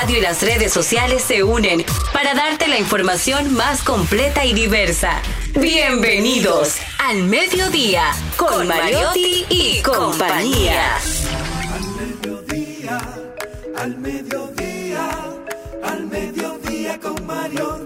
radio y las redes sociales se unen para darte la información más completa y diversa. Bienvenidos al mediodía con Mariotti y compañía. Al mediodía, al mediodía, al mediodía con Mariotti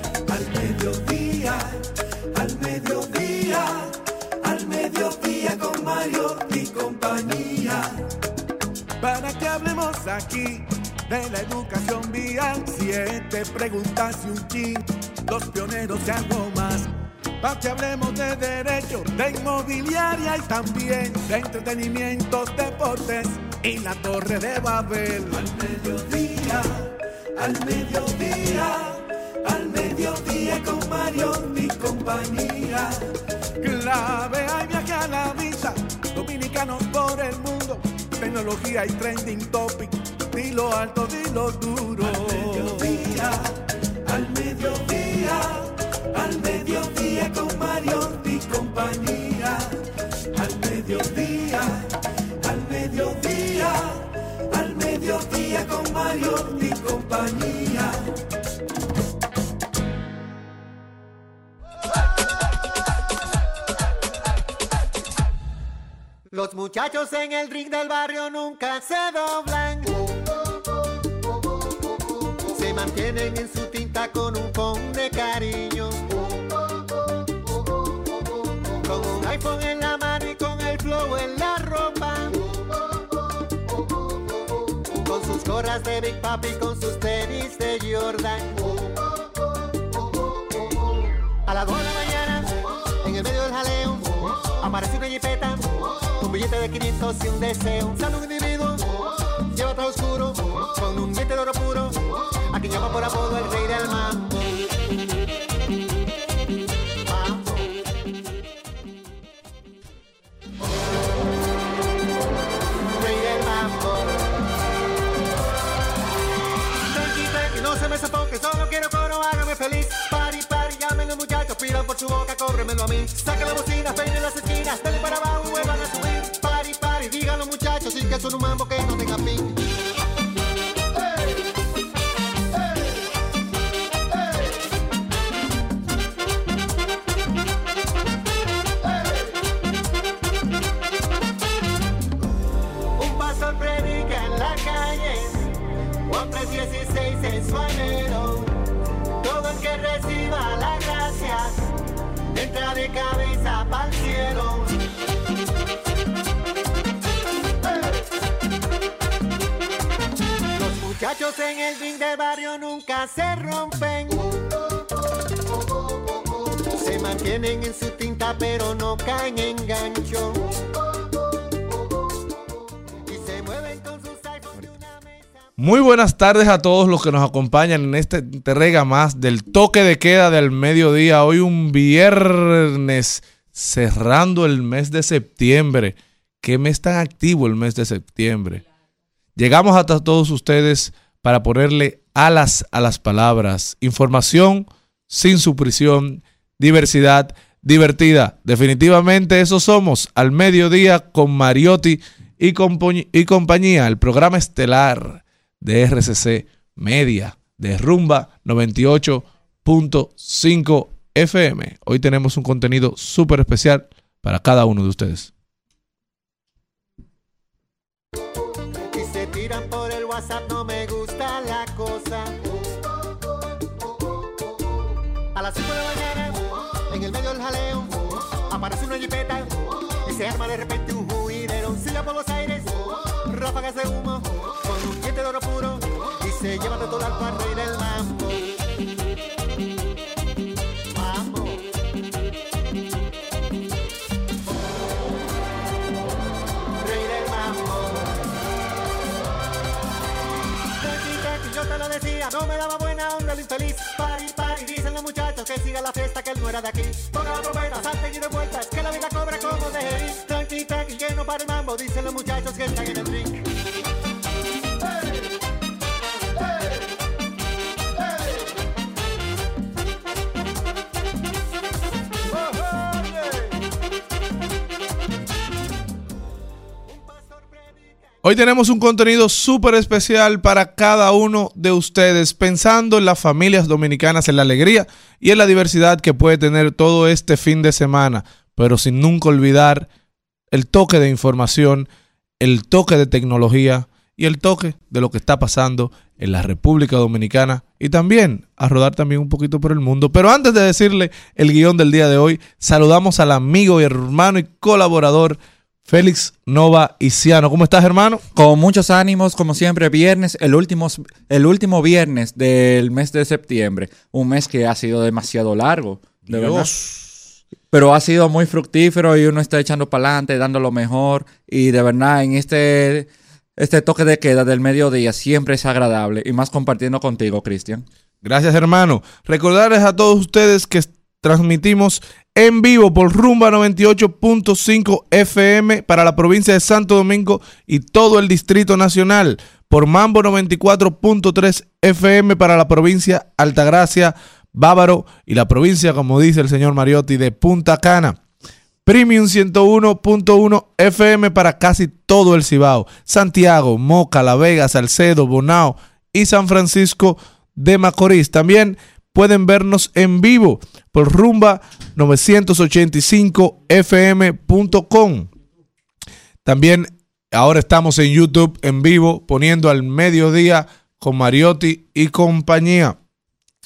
Mario y compañía para que hablemos aquí de la educación vial. Siete preguntas y un chin, los pioneros y algo más. Para que hablemos de derecho, de inmobiliaria y también de entretenimiento, deportes y la torre de Babel. Al mediodía, al mediodía, al mediodía con Mario y compañía. Clave, hay viaje a la vista, por el mundo tecnología y trending topic. Dilo alto, dilo duro. Al mediodía, al mediodía, al mediodía con Mario y compañía. Al mediodía, al mediodía, al mediodía con Mario y compañía. Los muchachos en el ring del barrio nunca se doblan. Se mantienen en su tinta con un con de cariño. Con un iPhone en la mano y con el flow en la ropa. Con sus gorras de Big Papi, con sus tenis de Jordan. A las 2 de la mañana, en el medio del jaleo, aparece una jipeta un billete de 500 y un deseo. Sale un individuo, lleva todo oscuro, con un diente de oro puro, a quien llama por apodo el rey del. Mambo. Rey del mambo. Tranqui, tranqui, no se me sofoque, solo quiero coro, hágame feliz. Pari, pari, llamen los muchachos, pidan por su boca, cóbremelo a mí. Saca la bocina, peine las esquinas, dale para abajo, un pastor predica en la calle, Juan 3:16 en su anhelo. Todo el que reciba la gracia, entra de cabeza en el ring del barrio nunca se rompen. Se mantienen en su tinta pero no caen en gancho. De. Muy buenas tardes a todos los que nos acompañan en esta entrega más del toque de queda del mediodía. Hoy un viernes cerrando el mes de septiembre. ¿Qué mes tan activo el mes de septiembre? Llegamos hasta todos ustedes para ponerle alas a las palabras. Información sin supresión, diversidad divertida. Definitivamente eso somos al mediodía con Mariotti y, y compañía, el programa estelar de RCC Media, de Rumba 98.5 FM. Hoy tenemos un contenido súper especial para cada uno de ustedes. De repente un juidero. Siga por los aires, ráfagas de humo, con un diente de oro puro y se lleva de todo al rey del mambo. Mambo. Rey del mambo. Yo te lo decía, no me daba buena onda el infeliz. Pari, pari, dicen los muchachos que siga la fiesta, que él no era de aquí. Ponga la trompeta, salten y de vueltas, que la vida cobra como de ir. Hoy tenemos un contenido súper especial para cada uno de ustedes, pensando en las familias dominicanas, en la alegría y en la diversidad que puede tener todo este fin de semana, pero sin nunca olvidar el toque de información, el toque de tecnología y el toque de lo que está pasando en la República Dominicana y también a rodar también un poquito por el mundo. Pero antes de decirle el guion del día de hoy, saludamos al amigo y hermano y colaborador Félix Nova Isiano. ¿Cómo estás, hermano? Con muchos ánimos, como siempre, viernes, el último, el último viernes del mes de septiembre. Un mes que ha sido demasiado largo, de verdad. Pero ha sido muy fructífero y uno está echando para adelante, dando lo mejor. Y de verdad, en este, este toque de queda del mediodía siempre es agradable. Y más compartiendo contigo, Cristian. Gracias, hermano. Recordarles a todos ustedes que transmitimos en vivo por Rumba 98.5 FM para la provincia de Santo Domingo y todo el Distrito Nacional, por Mambo 94.3 FM para la provincia Altagracia, Bávaro y la provincia, como dice el señor Mariotti, de Punta Cana. Premium 101.1 FM para casi todo el Cibao, Santiago, Moca, La Vega, Salcedo, Bonao y San Francisco de Macorís. También pueden vernos en vivo por rumba 985fm.com. También ahora estamos en YouTube en vivo poniendo al mediodía con Mariotti y compañía.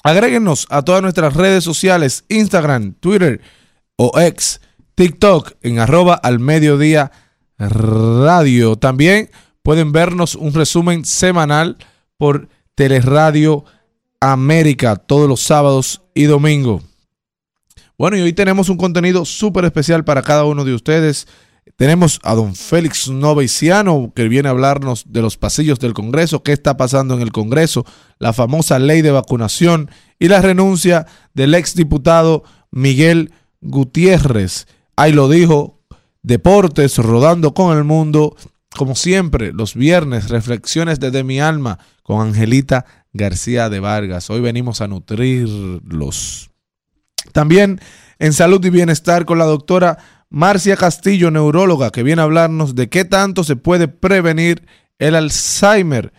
Agréguenos a todas nuestras redes sociales, Instagram, Twitter o ex, TikTok en arroba al mediodía radio. También pueden vernos un resumen semanal por Teleradio América todos los sábados y domingos. Bueno, y hoy tenemos un contenido súper especial para cada uno de ustedes. Tenemos a don Félix Novaiciano, que viene a hablarnos de los pasillos del Congreso, qué está pasando en el Congreso, la famosa ley de vacunación y la renuncia del exdiputado Miguel Gutiérrez. Ahí lo dijo, deportes rodando con el mundo. Como siempre, los viernes, reflexiones desde mi alma con Angelita García de Vargas. Hoy venimos a nutrirlos. También en salud y bienestar con la doctora Marcia Castillo, neuróloga, que viene a hablarnos de qué tanto se puede prevenir el Alzheimer.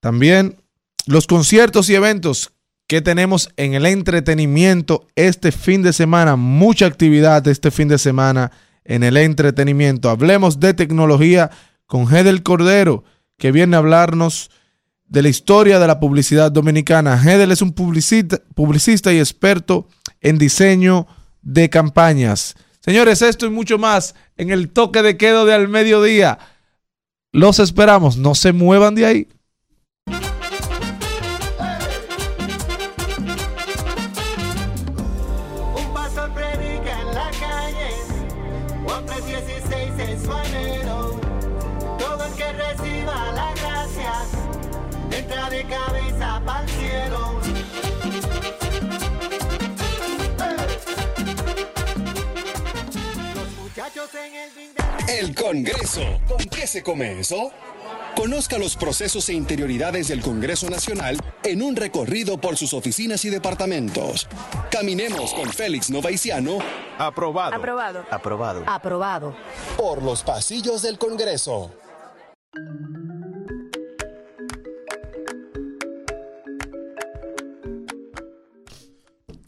También los conciertos y eventos que tenemos en el entretenimiento este fin de semana. Mucha actividad este fin de semana en el entretenimiento. Hablemos de tecnología con Gedel Cordero, que viene a hablarnos de la historia de la publicidad dominicana. Hedel es un publicista, publicista y experto en diseño de campañas. Señores, esto y mucho más en el toque de quedo de al mediodía. Los esperamos, no se muevan de ahí. El Congreso. ¿Con qué se come eso? Conozca los procesos e interioridades del Congreso Nacional en un recorrido por sus oficinas y departamentos. Caminemos con Félix Novaiciano Aprobado. Aprobado. Aprobado. Aprobado. por los pasillos del Congreso.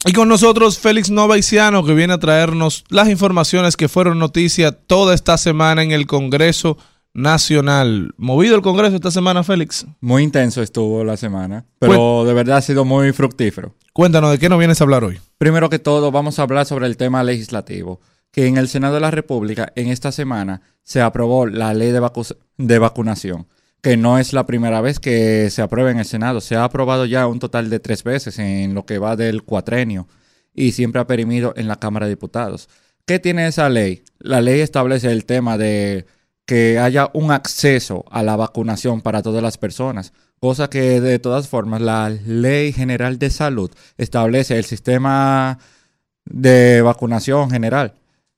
Y con nosotros Félix Novaiciano, que viene a traernos las informaciones que fueron noticia toda esta semana en el Congreso Nacional. ¿Movido el Congreso esta semana, Félix? Muy intenso estuvo la semana, pero de verdad ha sido muy fructífero. Cuéntanos, ¿de qué nos vienes a hablar hoy? Primero que todo, vamos a hablar sobre el tema legislativo, que en el Senado de la República en esta semana se aprobó la ley de, vacu- de vacunación, que no es la primera vez que se aprueba en el Senado, se ha aprobado ya un total de tres veces en lo que va del cuatrenio y siempre ha perimido en la Cámara de Diputados. ¿Qué tiene esa ley? La ley establece el tema de que haya un acceso a la vacunación para todas las personas, cosa que de todas formas la Ley General de Salud establece el sistema de vacunación general.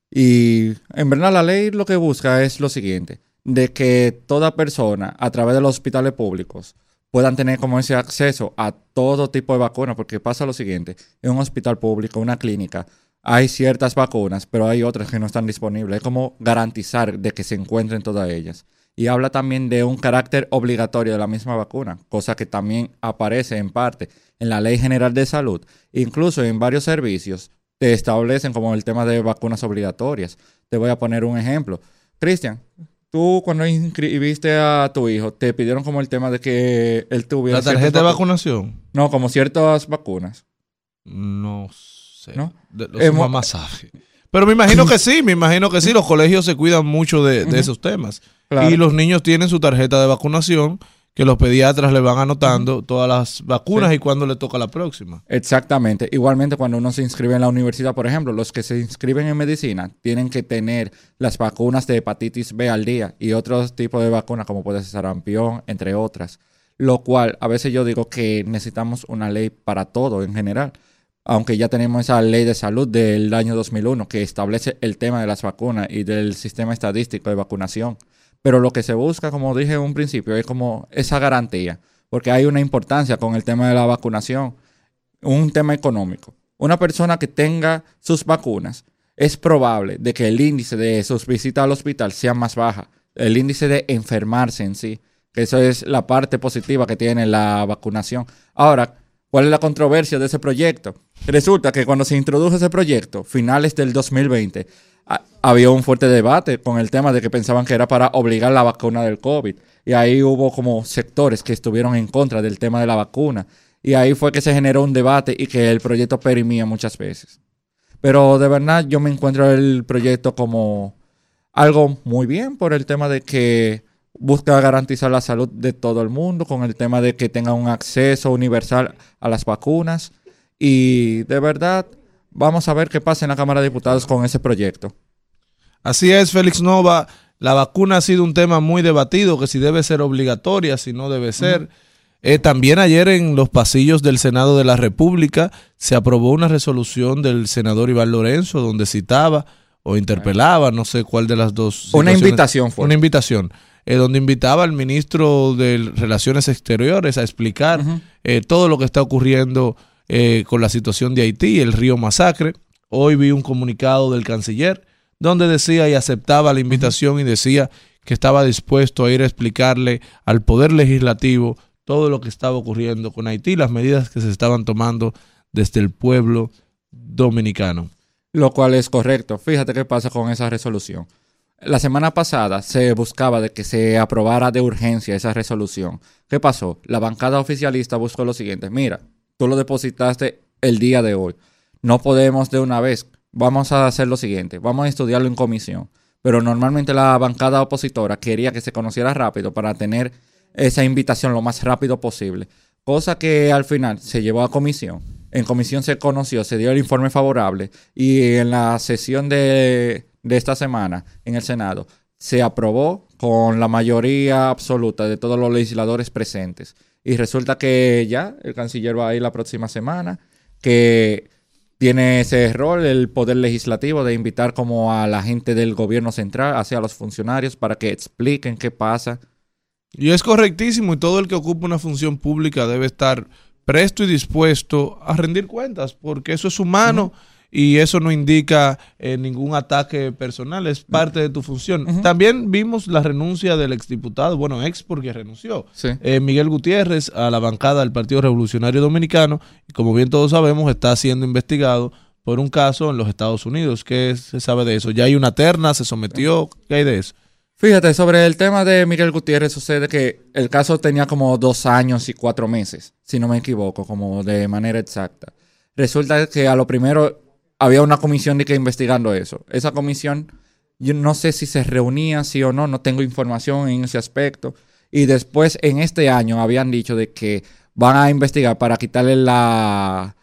Y en verdad la ley lo que busca es lo siguiente, de que toda persona a través de los hospitales públicos puedan tener como ese acceso a todo tipo de vacunas, porque pasa lo siguiente, en un hospital público, una clínica, hay ciertas vacunas, pero hay otras que no están disponibles. Es como garantizar de que se encuentren todas ellas. Y habla también de un carácter obligatorio de la misma vacuna, cosa que también aparece en parte en la Ley General de Salud. Incluso en varios servicios te establecen como el tema de vacunas obligatorias. Te voy a poner un ejemplo. Cristian, tú cuando inscribiste a tu hijo, te pidieron como el tema de que él tuviera... ¿La tarjeta de vacu- vacunación? No, como ciertas vacunas. No sé. ¿No? De- los Hemos- mamás saben. Pero me imagino que sí, me imagino que sí. Los colegios se cuidan mucho de, de esos temas. Claro. Y los niños tienen su tarjeta de vacunación que los pediatras le van anotando todas las vacunas y cuándo le toca la próxima. Exactamente. Igualmente, cuando uno se inscribe en la universidad, por ejemplo, los que se inscriben en medicina tienen que tener las vacunas de hepatitis B al día y otros tipos de vacunas, como puede ser sarampión, entre otras. Lo cual, a veces yo digo que necesitamos una ley para todo en general. Aunque ya tenemos esa ley de salud del año 2001 que establece el tema de las vacunas y del sistema estadístico de vacunación. Pero lo que se busca, como dije en un principio, es como esa garantía. Porque hay una importancia con el tema de la vacunación un tema económico. Una persona que tenga sus vacunas, es probable de que el índice de sus visitas al hospital sea más baja. El índice de enfermarse en sí. Que eso es la parte positiva que tiene la vacunación. Ahora, ¿cuál es la controversia de ese proyecto? Resulta que cuando se introdujo ese proyecto, finales del 2020, ha- había un fuerte debate con el tema de que pensaban que era para obligar la vacuna del COVID. Y ahí hubo como sectores que estuvieron en contra del tema de la vacuna. Y ahí fue que se generó un debate y que el proyecto perimía muchas veces. Pero de verdad yo me encuentro el proyecto como algo muy bien por el tema de que busca garantizar la salud de todo el mundo, con el tema de que tenga un acceso universal a las vacunas. Y de verdad, vamos a ver qué pasa en la Cámara de Diputados con ese proyecto. Así es, Félix Nova. La vacuna ha sido un tema muy debatido, que si debe ser obligatoria, si no debe ser. Eh, también ayer en los pasillos del Senado de la República se aprobó una resolución del senador Iván Lorenzo donde citaba o interpelaba, no sé cuál de las dos. Una invitación fue. Una invitación, eh, donde invitaba al ministro de Relaciones Exteriores a explicar eh, todo lo que está ocurriendo eh, con la situación de Haití, el río Masacre. Hoy vi un comunicado del canciller donde decía y aceptaba la invitación y decía que estaba dispuesto a ir a explicarle al Poder Legislativo todo lo que estaba ocurriendo con Haití, las medidas que se estaban tomando desde el pueblo dominicano. Lo cual es correcto. Fíjate qué pasa con esa resolución. La semana pasada se buscaba de que se aprobara de urgencia esa resolución. ¿Qué pasó? La bancada oficialista buscó lo siguiente. Mira, tú lo depositaste el día de hoy. No podemos de una vez. Vamos a hacer lo siguiente. Vamos a estudiarlo en comisión. Pero normalmente la bancada opositora quería que se conociera rápido para tener esa invitación lo más rápido posible. Cosa que al final se llevó a comisión. En comisión se conoció, se dio el informe favorable y en la sesión de, de esta semana en el Senado se aprobó con la mayoría absoluta de todos los legisladores presentes. Y resulta que ya el canciller va a ir la próxima semana, que tiene ese rol el poder legislativo de invitar como a la gente del gobierno central, hacia los funcionarios, para que expliquen qué pasa. Y es correctísimo y todo el que ocupa una función pública debe estar presto y dispuesto a rendir cuentas, porque eso es humano y eso no indica eh, ningún ataque personal, es parte de tu función. También vimos la renuncia del exdiputado, bueno, ex porque renunció, Sí. eh, Miguel Gutiérrez a la bancada del Partido Revolucionario Dominicano y como bien todos sabemos está siendo investigado por un caso en los Estados Unidos. ¿Qué se sabe de eso? ¿Ya hay una terna? ¿Se sometió? ¿Qué hay de eso? Fíjate, sobre el tema de Miguel Gutiérrez sucede que el caso tenía como dos años y cuatro meses, si no me equivoco, como de manera exacta. Resulta que a lo primero había una comisión de que investigando eso. Esa comisión, yo no sé si se reunía, sí o no, no tengo información en ese aspecto. Y después, en este año, habían dicho de que van a investigar para quitarle la,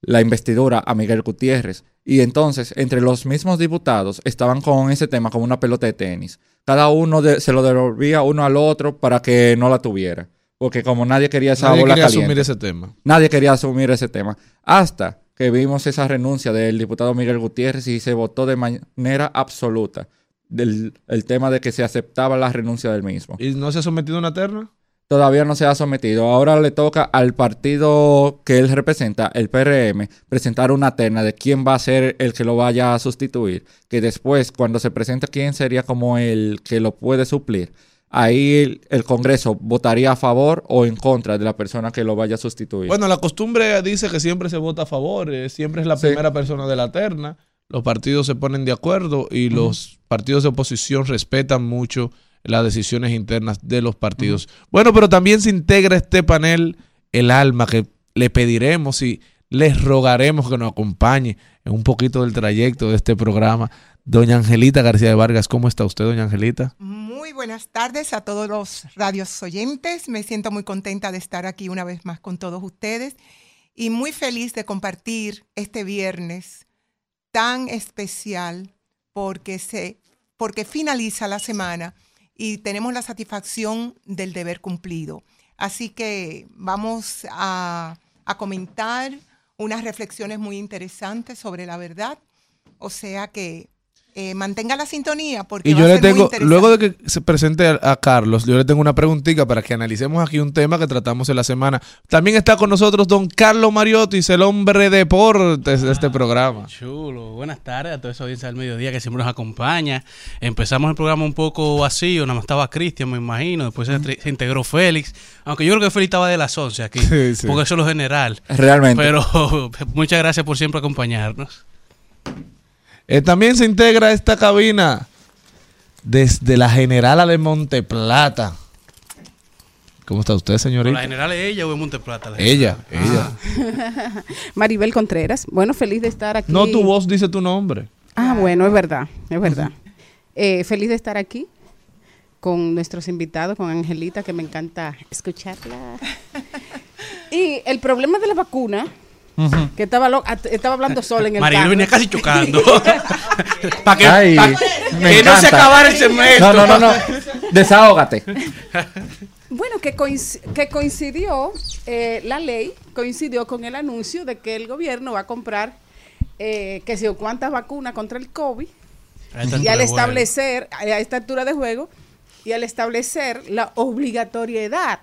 la investidura a Miguel Gutiérrez. Y entonces, entre los mismos diputados, estaban con ese tema como una pelota de tenis. Cada uno de- se lo devolvía uno al otro para que no la tuviera. Porque como nadie quería esa Nadie bola quería caliente, asumir ese tema. nadie quería asumir ese tema. Hasta que vimos esa renuncia del diputado Miguel Gutiérrez y se votó de manera absoluta del el tema de que se aceptaba la renuncia del mismo. ¿Y no se ha sometido a una terna? Todavía no se ha sometido. Ahora le toca al partido que él representa, el PRM, presentar una terna de quién va a ser el que lo vaya a sustituir. Que después, cuando se presente quién sería como el que lo puede suplir, ahí el, el Congreso votaría a favor o en contra de la persona que lo vaya a sustituir. Bueno, la costumbre dice que siempre se vota a favor, eh, siempre es la Sí. primera persona de la terna, los partidos se ponen de acuerdo y los partidos de oposición respetan mucho las decisiones internas de los partidos. Bueno, pero también se integra este panel el alma que le pediremos y les rogaremos que nos acompañe en un poquito del trayecto de este programa. Doña Angelita García de Vargas, ¿cómo está usted, doña Angelita? Muy buenas tardes a todos los radios oyentes. Me siento muy contenta de estar aquí una vez más con todos ustedes y muy feliz de compartir este viernes tan especial porque se porque finaliza la semana y tenemos la satisfacción del deber cumplido. Así que vamos a, a comentar unas reflexiones muy interesantes sobre la verdad. O sea que eh, mantenga la sintonía porque Y va yo a le ser muy tengo, luego de que se presente a, a Carlos, yo le tengo una preguntita para que analicemos aquí un tema que tratamos en la semana. También está con nosotros don Carlos Mariotis, el hombre deportes de este programa. Chulo, buenas tardes a toda esa audiencia del mediodía que siempre nos acompaña. Empezamos el programa un poco vacío, nada más estaba Cristian, me imagino, después se, integró Félix, aunque yo creo que Félix estaba de las 11 aquí, Sí, sí. porque eso es lo general. Realmente. Pero muchas gracias por siempre acompañarnos. Eh, también se integra a esta cabina desde la Generala de Monteplata. ¿Cómo está usted, ¿La señorita? general es ella o es Monteplata? La Ella, ella. Maribel Contreras. Bueno, feliz de estar aquí. No, tu voz dice tu nombre. Ah, bueno, es verdad, es verdad. Eh, feliz de estar aquí con nuestros invitados, con Angelita, que me encanta escucharla. Y el problema de la vacuna, que estaba, estaba hablando sola en el carro. venía casi chocando. Para que, Ay, pa- me que no se acabara el segmento. No, no, no, no. Desahógate. Bueno, que, coinc- que coincidió, eh, la ley coincidió con el anuncio de que el gobierno va a comprar, eh, que yo, cuántas vacunas contra el COVID. Y al establecer, a esta altura de juego, y al establecer la obligatoriedad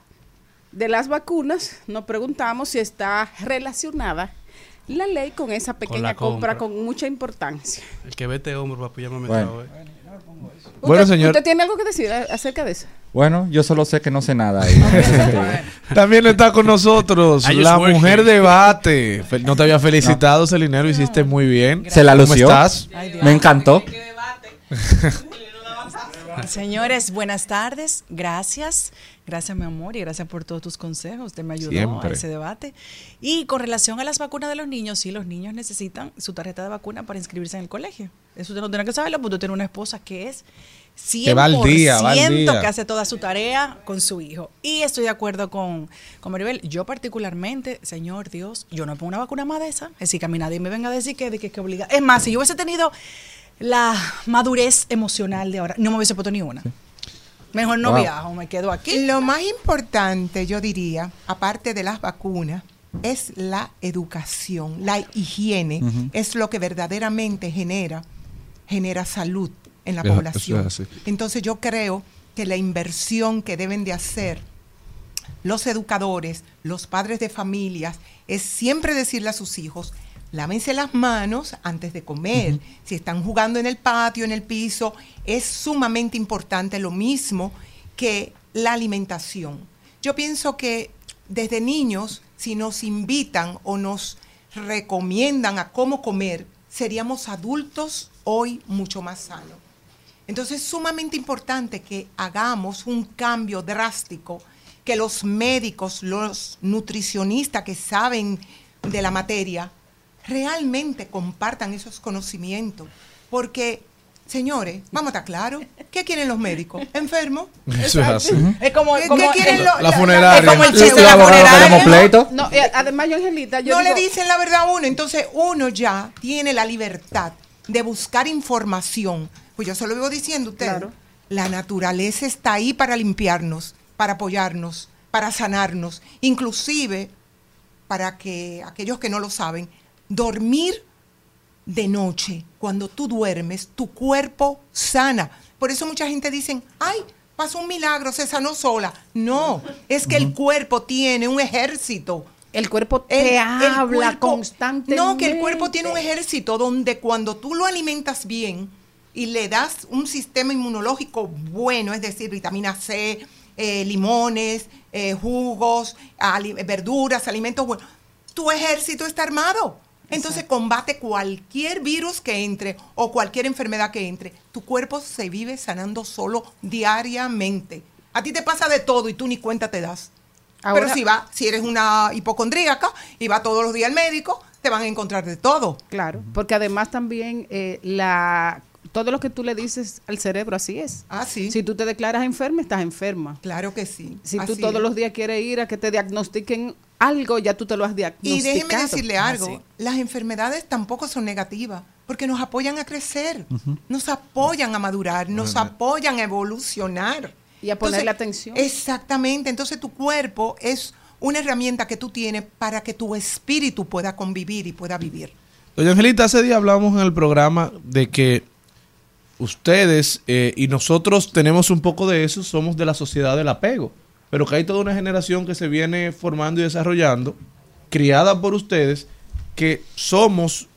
de las vacunas, nos preguntamos si está relacionada la ley con esa pequeña compra. compra. con mucha importancia. El que vete hombre, papi, ya me Bueno. eh. Bueno, ¿Usted, señor. ¿Usted tiene algo que decir acerca de eso? Bueno, yo solo sé que no sé nada. ahí, sentido. También está con nosotros la mujer debate. No te había felicitado, Celinero, hiciste muy bien. Se la ¿Cómo lució. Me encantó. Señores, buenas tardes. Gracias. Gracias, mi amor, y gracias por todos tus consejos. Usted me ayudó Siempre. a ese debate. Y con relación a las vacunas de los niños, sí, los niños necesitan su tarjeta de vacuna para inscribirse en el colegio. Eso usted no tiene que saberlo, porque usted tiene una esposa que es 100% Que va al día, va al día. que hace toda su tarea con su hijo. Y estoy de acuerdo con, con Maribel. Yo particularmente, señor Dios, yo no pongo una vacuna más de esa. Es decir, que a mí nadie me venga a decir que, de que, que obliga. Es más, si yo hubiese tenido la madurez emocional de ahora, no me hubiese puesto ni una. Mejor no Wow. viajo, me quedo aquí. Lo más importante, yo diría, aparte de las vacunas, es la educación, la higiene, es lo que verdaderamente genera, genera salud en la población. es. Entonces yo creo que la inversión que deben de hacer los educadores, los padres de familias, es siempre decirle a sus hijos, lávense las manos antes de comer. Si están jugando en el patio, en el piso, es sumamente importante lo mismo que la alimentación. Yo pienso que desde niños, si nos invitan o nos recomiendan a cómo comer, seríamos adultos hoy mucho más sanos. Entonces es sumamente importante que hagamos un cambio drástico, que los médicos, los nutricionistas que saben de la materia, realmente compartan esos conocimientos. Porque, señores, vamos a estar claros, ¿qué quieren los médicos? ¿Enfermos? Eso es así. Es como, ¿Qué, como qué quieren el- los- La funeraria. es como el chef de la funeraria. pleito. No, eh, además yo, Angelita, yo no digo, le dicen la verdad a uno. Entonces uno ya tiene la libertad de buscar información. Pues yo se lo vivo diciendo a usted. Claro. La naturaleza está ahí para limpiarnos, para apoyarnos, para sanarnos. Inclusive, para que aquellos que no lo saben, dormir de noche, cuando tú duermes, tu cuerpo sana. Por eso mucha gente dice, ay, pasó un milagro, se sanó sola. No, es que el cuerpo tiene un ejército el cuerpo el- te el habla cuerpo- constantemente. No, que el cuerpo tiene un ejército donde cuando tú lo alimentas bien y le das un sistema inmunológico bueno, es decir, vitamina C, eh, limones, eh, jugos, ali- verduras, alimentos buenos, tu ejército está armado. Entonces combate cualquier virus que entre o cualquier enfermedad que entre. Tu cuerpo se vive sanando solo diariamente. A ti te pasa de todo y tú ni cuenta te das. Ahora- Pero si va, si eres una hipocondríaca y va todos los días al médico, te van a encontrar de todo. Claro, porque además también eh, la todo lo que tú le dices al cerebro, así es. Ah, sí. Si tú te declaras enferma, estás enferma. Claro que sí. Si tú Así todos es. los días quieres ir a que te diagnostiquen algo, ya tú te lo has Y diagnosticado. déjeme decirle algo, Así. las enfermedades tampoco son negativas, porque nos apoyan a crecer, nos apoyan a madurar, nos apoyan a evolucionar. Y a ponerle atención. Exactamente, entonces tu cuerpo es una herramienta que tú tienes para que tu espíritu pueda convivir y pueda vivir. Doña Angelita, hace día hablamos en el programa de que ustedes eh, y nosotros tenemos un poco de eso, somos de la sociedad del apego, pero que hay toda una generación que se viene formando y desarrollando, criada por ustedes, que somos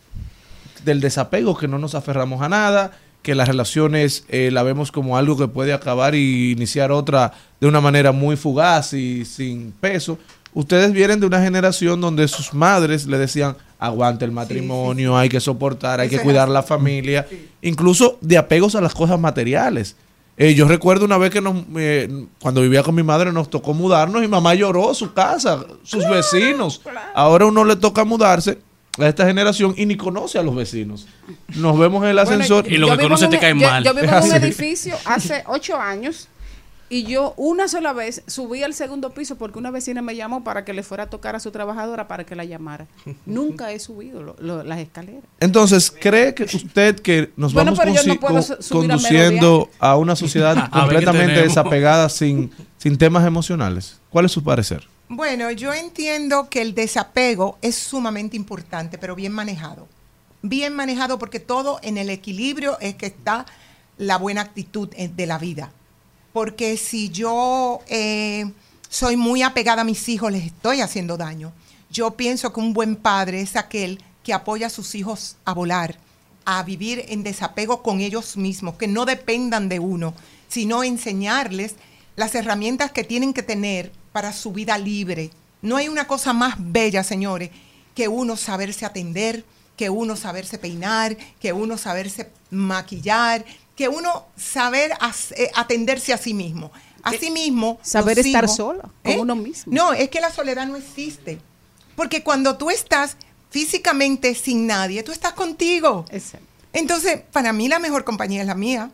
del desapego, que no nos aferramos a nada, que las relaciones eh, la vemos como algo que puede acabar y iniciar otra de una manera muy fugaz y sin peso. Ustedes vienen de una generación donde sus madres le decían, aguante el matrimonio, hay que soportar, hay que cuidar la familia, incluso de apegos a las cosas materiales. Eh, yo recuerdo una vez que nos, eh, cuando vivía con mi madre nos tocó mudarnos y mamá lloró su casa, sus vecinos. Ahora a uno le toca mudarse a esta generación y ni conoce a los vecinos. Nos vemos en el ascensor. Y lo que conoce te un- cae yo- mal. Yo vivo en un Así. edificio hace ocho años y yo una sola vez subí al segundo piso porque una vecina me llamó para que le fuera a tocar a su trabajadora para que la llamara. Nunca he subido lo- lo- las escaleras. Entonces, ¿cree que usted que nos Bueno, vamos no consi- puedo con- su- subir a conduciendo a una sociedad completamente desapegada sin, sin temas emocionales? ¿Cuál es su parecer? Bueno, yo entiendo que el desapego es sumamente importante, pero bien manejado. Bien manejado porque todo en el equilibrio es que está la buena actitud eh, de la vida. Porque si yo eh, soy muy apegada a mis hijos, les estoy haciendo daño. Yo pienso que un buen padre es aquel que apoya a sus hijos a volar, a vivir en desapego con ellos mismos, que no dependan de uno, sino enseñarles las herramientas que tienen que tener para su vida libre. No hay una cosa más bella, señores, que uno saberse atender, que uno saberse peinar, que uno saberse maquillar, que uno saber as- eh, atenderse a sí mismo. A sí mismo. Saber estar hijos- sola, con uno mismo. No, es que la soledad no existe. Porque cuando tú estás físicamente sin nadie, tú estás contigo. Exacto. Entonces, para mí la mejor compañía es la mía.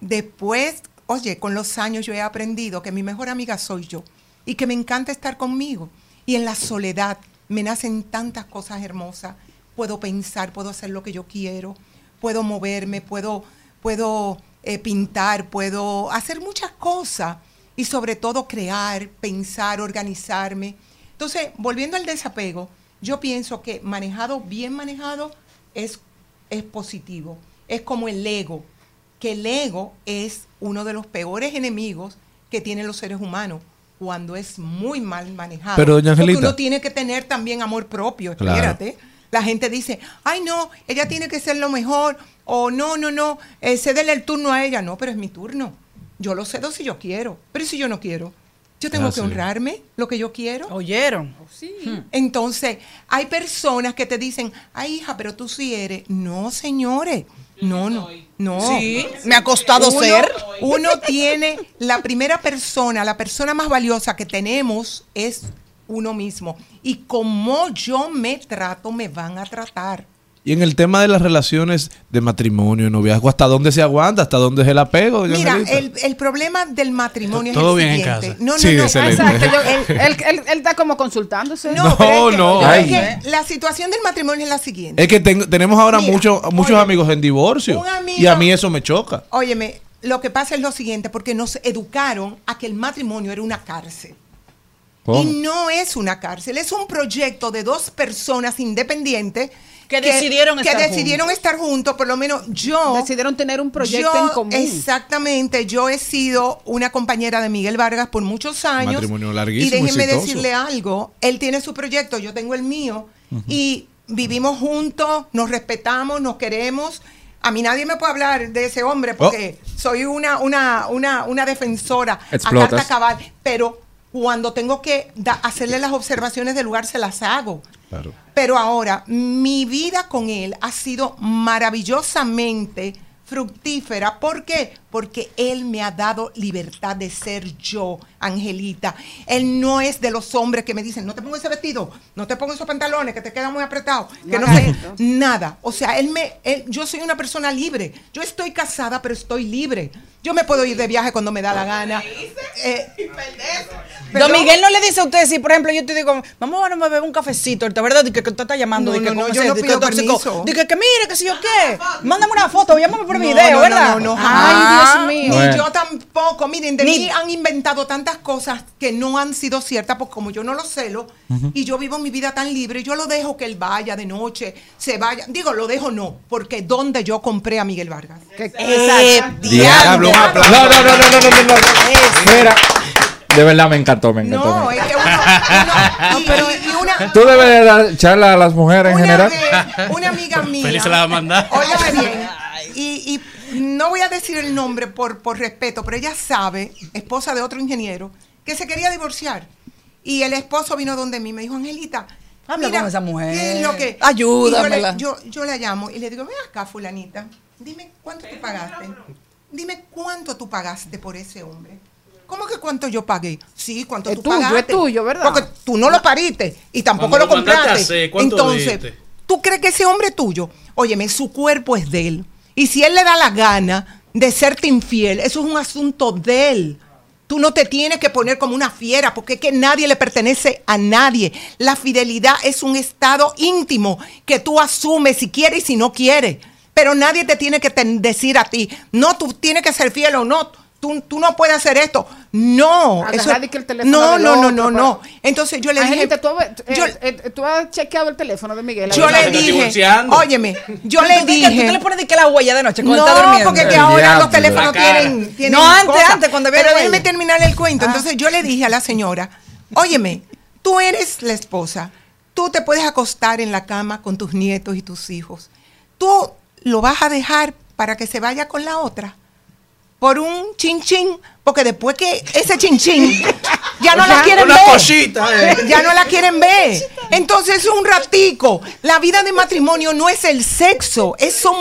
Después, oye, con los años yo he aprendido que mi mejor amiga soy yo y que me encanta estar conmigo. Y en la soledad me nacen tantas cosas hermosas. Puedo pensar, puedo hacer lo que yo quiero, puedo moverme, puedo, puedo eh, pintar, puedo hacer muchas cosas y sobre todo crear, pensar, organizarme. Entonces, volviendo al desapego, yo pienso que manejado, bien manejado, es, es positivo. Es como el ego, que el ego es uno de los peores enemigos que tienen los seres humanos cuando es muy mal manejado. Pero, doña Porque Angelita. uno tiene que tener también amor propio, Claro. La gente dice, ay no, ella tiene que ser lo mejor, o no, no, no, eh, cédele el turno a ella. No, pero es mi turno. Yo lo cedo si yo quiero, pero ¿y si yo no quiero. Yo tengo Ah, que sí. honrarme lo que yo quiero. ¿Oyeron? Entonces, hay personas que te dicen, ay hija, pero tú sí eres. No, señores. No, no, no. Sí, me ha costado Uno- ser. Uno tiene, la primera persona, la persona más valiosa que tenemos es uno mismo. Y como yo me trato, me van a tratar. Y en el tema de las relaciones de matrimonio, noviazgo, ¿hasta dónde se aguanta? ¿Hasta dónde es el apego? Mira, el, el problema del matrimonio Todo es el bien en siguiente. casa. No, no, Sí, no. excelente. Exacto, yo- él, él- él- él está como consultándose. No, pero es que- no. es Ay. que la situación del matrimonio es la siguiente. Es que ten- tenemos ahora Mira, muchos muchos oye, amigos en divorcio. un amigo- y a mí eso me choca. Óyeme, lo que pasa es lo siguiente, porque nos educaron a que el matrimonio era una cárcel. ¿Cómo? Y no es una cárcel, es un proyecto de dos personas independientes Que decidieron que estar decidieron estar juntos, por lo menos yo. Decidieron tener un proyecto yo, en común. Exactamente, yo he sido una compañera de Miguel Vargas por muchos años. Matrimonio y larguísimo, déjenme exitoso. decirle algo, él tiene su proyecto, yo tengo el mío, y vivimos juntos, nos respetamos, nos queremos. A mí nadie me puede hablar de ese hombre porque soy una, una, una, una defensora a Explotas. carta cabal, pero cuando tengo que da- hacerle las observaciones del lugar se las hago. Claro. Pero ahora, mi vida con él ha sido maravillosamente fructífera. ¿Por qué? Porque él me ha dado libertad de ser yo, Angelita. Él no es de los hombres que me dicen, no te pongo ese vestido, no te pongo esos pantalones, que te quedan muy apretados, que no Nada sé, nada. O sea, él me, él- yo soy una persona libre. Yo estoy casada, pero estoy libre. Yo me puedo ir de viaje cuando me da la gana. Eh, Don Miguel no le dice a usted si, por ejemplo, yo te digo, vamos a beber un cafecito, ¿verdad? De que, que usted está llamando, No, no, no, yo no pido tóxico, permiso. de que, que mire, que si yo qué, mándame una foto, llámame por No, video, no, ¿verdad? No, no, no, Ah, jamás. Dios mío. Ni yo tampoco. Miren, de Ni- mí han inventado tantas cosas que no han sido ciertas, porque como yo no lo celo, y yo vivo mi vida tan libre, yo lo dejo que él vaya de noche, se vaya. Digo, lo dejo no, porque donde yo compré a Miguel Vargas. Que- Eh, exacto. Diablo, aplauso. no, no, no, no, no, no, no. Mira, de verdad me encantó, me encantó. No, me es encantó. que uno. uno- y- y una, Tú debes de dar charla a las mujeres en general. vez, una amiga mía. Feliz se la va a mandar. Óigame bien. Y, y no voy a decir el nombre por, por respeto, pero ella sabe, esposa de otro ingeniero, que se quería divorciar. Y el esposo vino donde mí, me dijo, Angelita, Habla con esa mujer. ¿qué es lo que? Ayúdamela. Yo, yo, yo la llamo y le digo, ven acá, fulanita, dime cuánto tú pagaste. Dime cuánto tú pagaste por ese hombre. ¿Cómo que cuánto yo pagué? Sí, cuánto Es tú tuyo, pagaste. es tuyo, ¿verdad? Porque tú no lo pariste y tampoco Cuando lo compraste. hacer, ¿cuánto Entonces, diste? ¿tú crees que ese hombre es tuyo? Óyeme, su cuerpo es de él. Y si él le da la gana de serte infiel, eso es un asunto de él. Tú no te tienes que poner como una fiera, porque es que nadie le pertenece a nadie. La fidelidad es un estado íntimo que tú asumes si quieres y si no quieres. Pero nadie te tiene que decir a ti, no, tú tienes que ser fiel o no. Tú, tú no puedes hacer esto. No. Eso, que el teléfono no, no, no, otro, no. Entonces yo le dije, Angelita, ¿tú, has- eh, yo- eh, tú has chequeado el teléfono de Miguel. yo le dije, óyeme, yo le dices que dije, Tú le pones de que la huella de noche cuando no, está durmiendo. porque que ahora diablo. los teléfonos tienen, tienen No, antes, cosas. antes, cuando Pero déjeme terminar el cuento. Entonces yo le dije a la señora, óyeme, tú eres la esposa, tú te puedes acostar en la cama con tus nietos y tus hijos. Tú lo vas a dejar para que se vaya con la otra. Por un chin chin, porque después que ese chin chin ya no la quieren Una ver. cosita, eh. Ya no la quieren ver. Entonces es un ratico. La vida de matrimonio no es el sexo, es son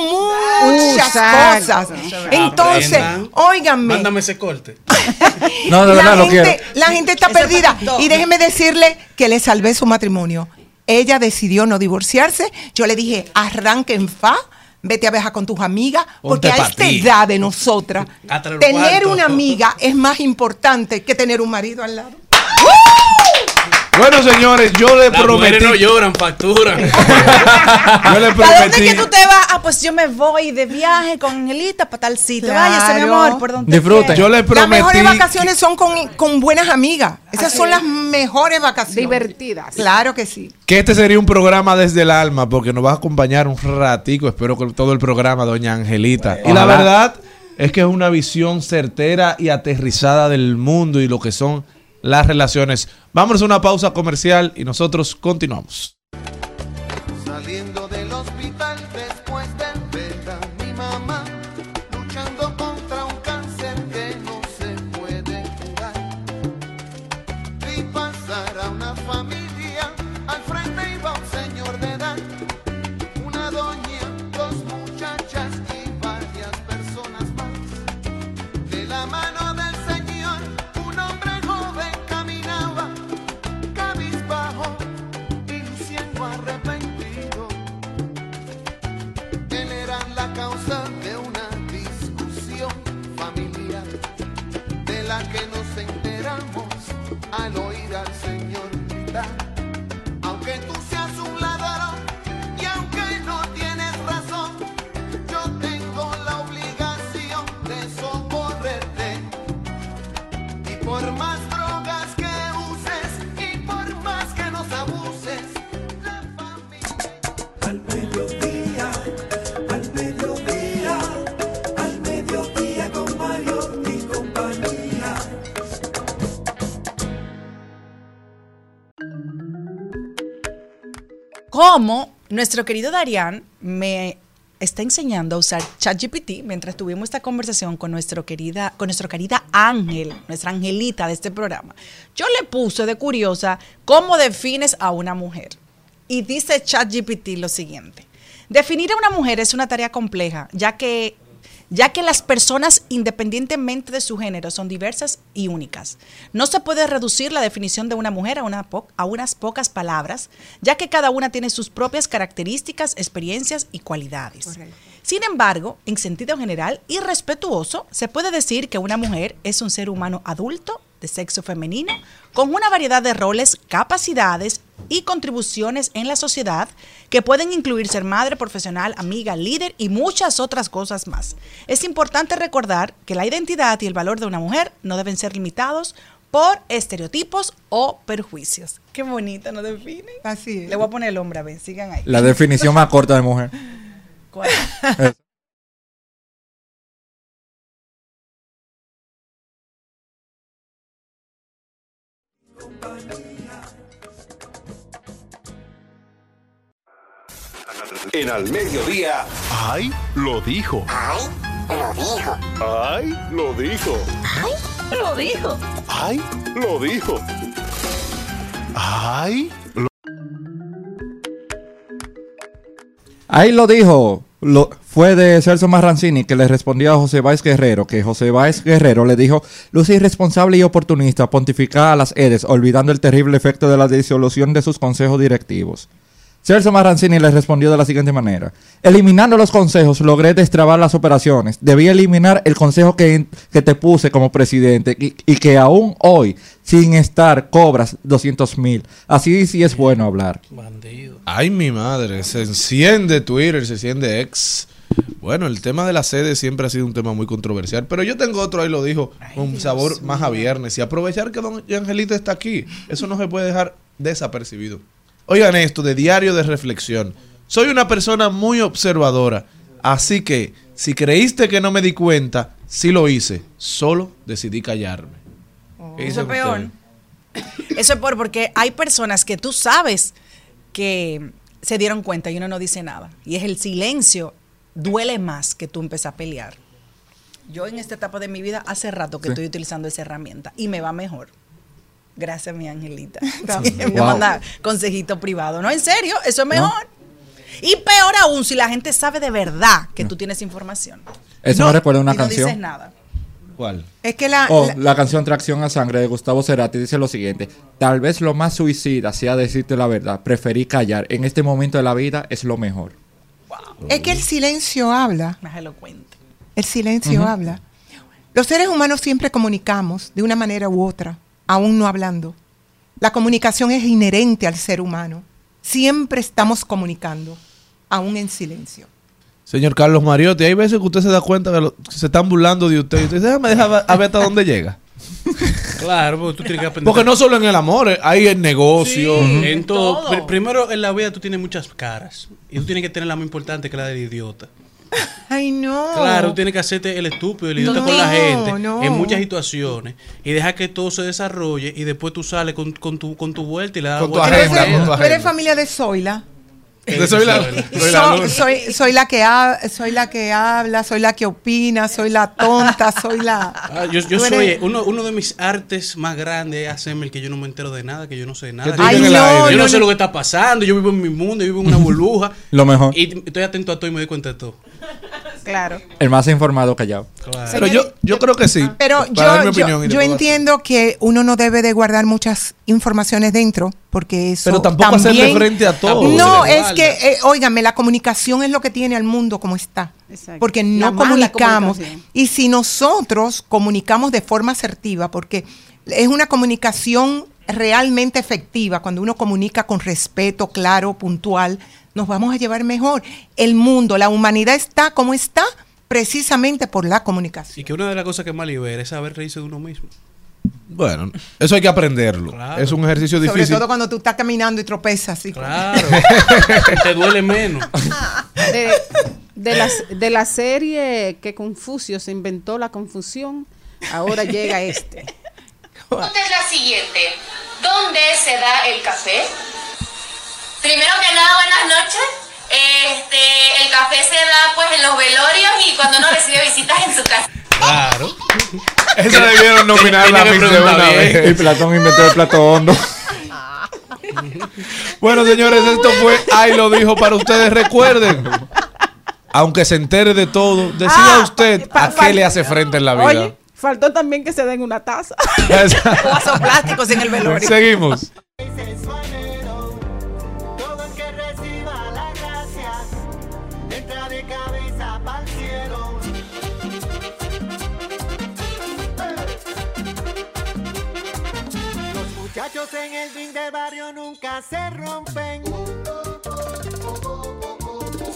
muchas cosas. Entonces, óiganme. Mándame ese corte. No, de la, verdad lo gente, quiero. la gente está perdida. Y déjeme decirle que le salvé su matrimonio. Ella decidió no divorciarse. Yo le dije, arranque en fa. Vete a viajar con tus amigas, porque Ponte a esta ti. edad de nosotras, tener cuarto. una amiga es más importante que tener un marido al lado. Bueno, señores, yo le Las prometí. no lloran, facturan. Yo le ¿Para dónde prometí. es que tú te vas? Ah, pues yo me voy de viaje con Angelita para tal sitio. Váyase, mi Claro. amor, por donde quiera. Yo le Las prometí. mejores vacaciones son con, con buenas amigas. Esas son las mejores vacaciones. Divertidas. Claro que sí. Que este sería un programa desde el alma, porque nos va a acompañar un ratico, espero que todo el programa, doña Angelita. Y la verdad es que es una visión certera y aterrizada del mundo y lo que son las relaciones. Vámonos a una pausa comercial y nosotros continuamos. Cómo nuestro querido Darian me está enseñando a usar ChatGPT mientras tuvimos esta conversación con, nuestro querida, con nuestra querida Ángel, nuestra angelita de este programa. Yo le puse de curiosa cómo defines a una mujer. Y dice ChatGPT lo siguiente. Definir a una mujer es una tarea compleja, ya que ya que las personas, independientemente de su género, son diversas y únicas. No se puede reducir la definición de una mujer a, una po- a unas pocas palabras, ya que cada una tiene sus propias características, experiencias y cualidades. Sin embargo, en sentido general y respetuoso, se puede decir que una mujer es un ser humano adulto de sexo femenino con una variedad de roles, capacidades y contribuciones en la sociedad que pueden incluir ser madre, profesional, amiga, líder y muchas otras cosas más. Es importante recordar que la identidad y el valor de una mujer no deben ser limitados por estereotipos o perjuicios. Qué bonita nos define. Así es. Le voy a poner el hombre, a ver, sigan ahí. La definición más corta de mujer. ¿Cuál? En al mediodía. ¡Ay! Lo dijo. ¡Ay! Lo dijo. ¡Ay! Lo dijo. Lo dijo. ¡Ay! Lo dijo. ¡Ay! Lo... Ahí lo dijo. Lo, fue de Celso Marrancini que le respondió a José Báez Guerrero, que José Báez Guerrero le dijo, luce irresponsable y oportunista pontificar a las EDES, olvidando el terrible efecto de la disolución de sus consejos directivos. Celso Marrancini le respondió de la siguiente manera. Eliminando los consejos logré destrabar las operaciones. Debí eliminar el consejo que, que te puse como presidente y, y que aún hoy, sin estar, cobras 200 mil. Así sí es bueno hablar. Bandido. Ay, mi madre, se enciende Twitter, se enciende X. Bueno, el tema de la sede siempre ha sido un tema muy controversial, pero yo tengo otro, ahí lo dijo, con sabor más a viernes. Y aprovechar que don Angelito está aquí, eso no se puede dejar desapercibido. Oigan esto, de diario de reflexión. Soy una persona muy observadora, así que si creíste que no me di cuenta, sí lo hice, solo decidí callarme. ¿Qué Eso es peor. Eso es peor porque hay personas que tú sabes que se dieron cuenta y uno no dice nada. Y es el silencio duele más que tú empezar a pelear. Yo en esta etapa de mi vida hace rato que Sí. estoy utilizando esa herramienta y me va mejor. Gracias, mi angelita. Gracias. me Wow. manda consejito privado. No, en serio, eso es mejor. Y peor aún si la gente sabe de verdad que tú tienes información. Eso No, me recuerda una y no dices canción. nada. ¿Cuál? Es que la, Oh, la- la canción Tracción a Sangre de Gustavo Cerati dice lo siguiente. Tal vez lo más suicida sea decirte la verdad. Preferí callar. En este momento de la vida es lo mejor. Es que el silencio habla. Más elocuente. El silencio habla. Los seres humanos siempre comunicamos de una manera u otra, aún no hablando. La comunicación es inherente al ser humano. Siempre estamos comunicando, aún en silencio. Señor Carlos Mariotti, hay veces que usted se da cuenta que, lo- que se están burlando de usted. Y usted dice, déjame dejar a ver hasta dónde llega. Claro, porque tú tienes que aprender. Porque no solo en el amor, eh, hay en negocio. Sí, en todo. todo. Pr- Primero, en la vida tú tienes muchas caras. Y tú tienes que tener la más importante que la del idiota. Ay, no. Claro, tú tienes que hacerte el estúpido, el idiota No, con la gente. no. En muchas situaciones. Y dejar que todo se desarrolle. Y después tú sales con, con tu, con tu vuelta y le das Con tu vuelta. agenda, con tu tú eres agenda. familia de Zoila. Yo soy la, soy la Soy, la que ha- soy la que habla, soy la que opina, soy la tonta, soy la. Ah, yo yo soy uno, uno de mis artes más grandes es hacerme el que yo no me entero de nada, que yo no sé nada. Ay, yo no, yo no, no, sé no. lo que está pasando, yo vivo en mi mundo, yo vivo en una burbuja. Lo mejor. Y estoy atento a todo y me doy cuenta de todo. Claro. El más informado callado. Claro. Pero yo, yo creo que sí. Pero yo, mi yo, yo entiendo que uno no debe de guardar muchas informaciones dentro, porque eso Pero tampoco hacerle frente a todo. No, es que, eh, óigame, la comunicación es lo que tiene al mundo como está. Exacto. Porque no comunicamos. Y si nosotros comunicamos de forma asertiva, porque es una comunicación realmente efectiva, cuando uno comunica con respeto, claro, puntual, nos vamos a llevar mejor. El mundo, la humanidad está como está precisamente por la comunicación. Y que una de las cosas que más libera es saber reírse de uno mismo. Bueno, eso hay que aprenderlo. Claro. Es un ejercicio Sobre difícil. todo cuando tú estás caminando y tropezas. Claro. Te duele menos. De, de la, de la serie que Confucio se inventó la confusión, ahora llega este. pregunta es la siguiente. ¿Dónde se da el café? Primero que nada, buenas noches. Este, el café se da pues en los velorios y cuando uno recibe visitas en su casa. Claro. Esa debieron nominarla a Tenía que mí de una vez. Y Platón inventó el plato hondo. Bueno, señores, esto fue Ay lo dijo para ustedes. Recuerden, aunque se entere de todo, decida Ah, usted pa- a qué le hace frente en la vida. Oye, faltó también que se den una taza. Vasos plásticos en el velorio. Seguimos. Muchachos en el ring de barrio nunca se rompen.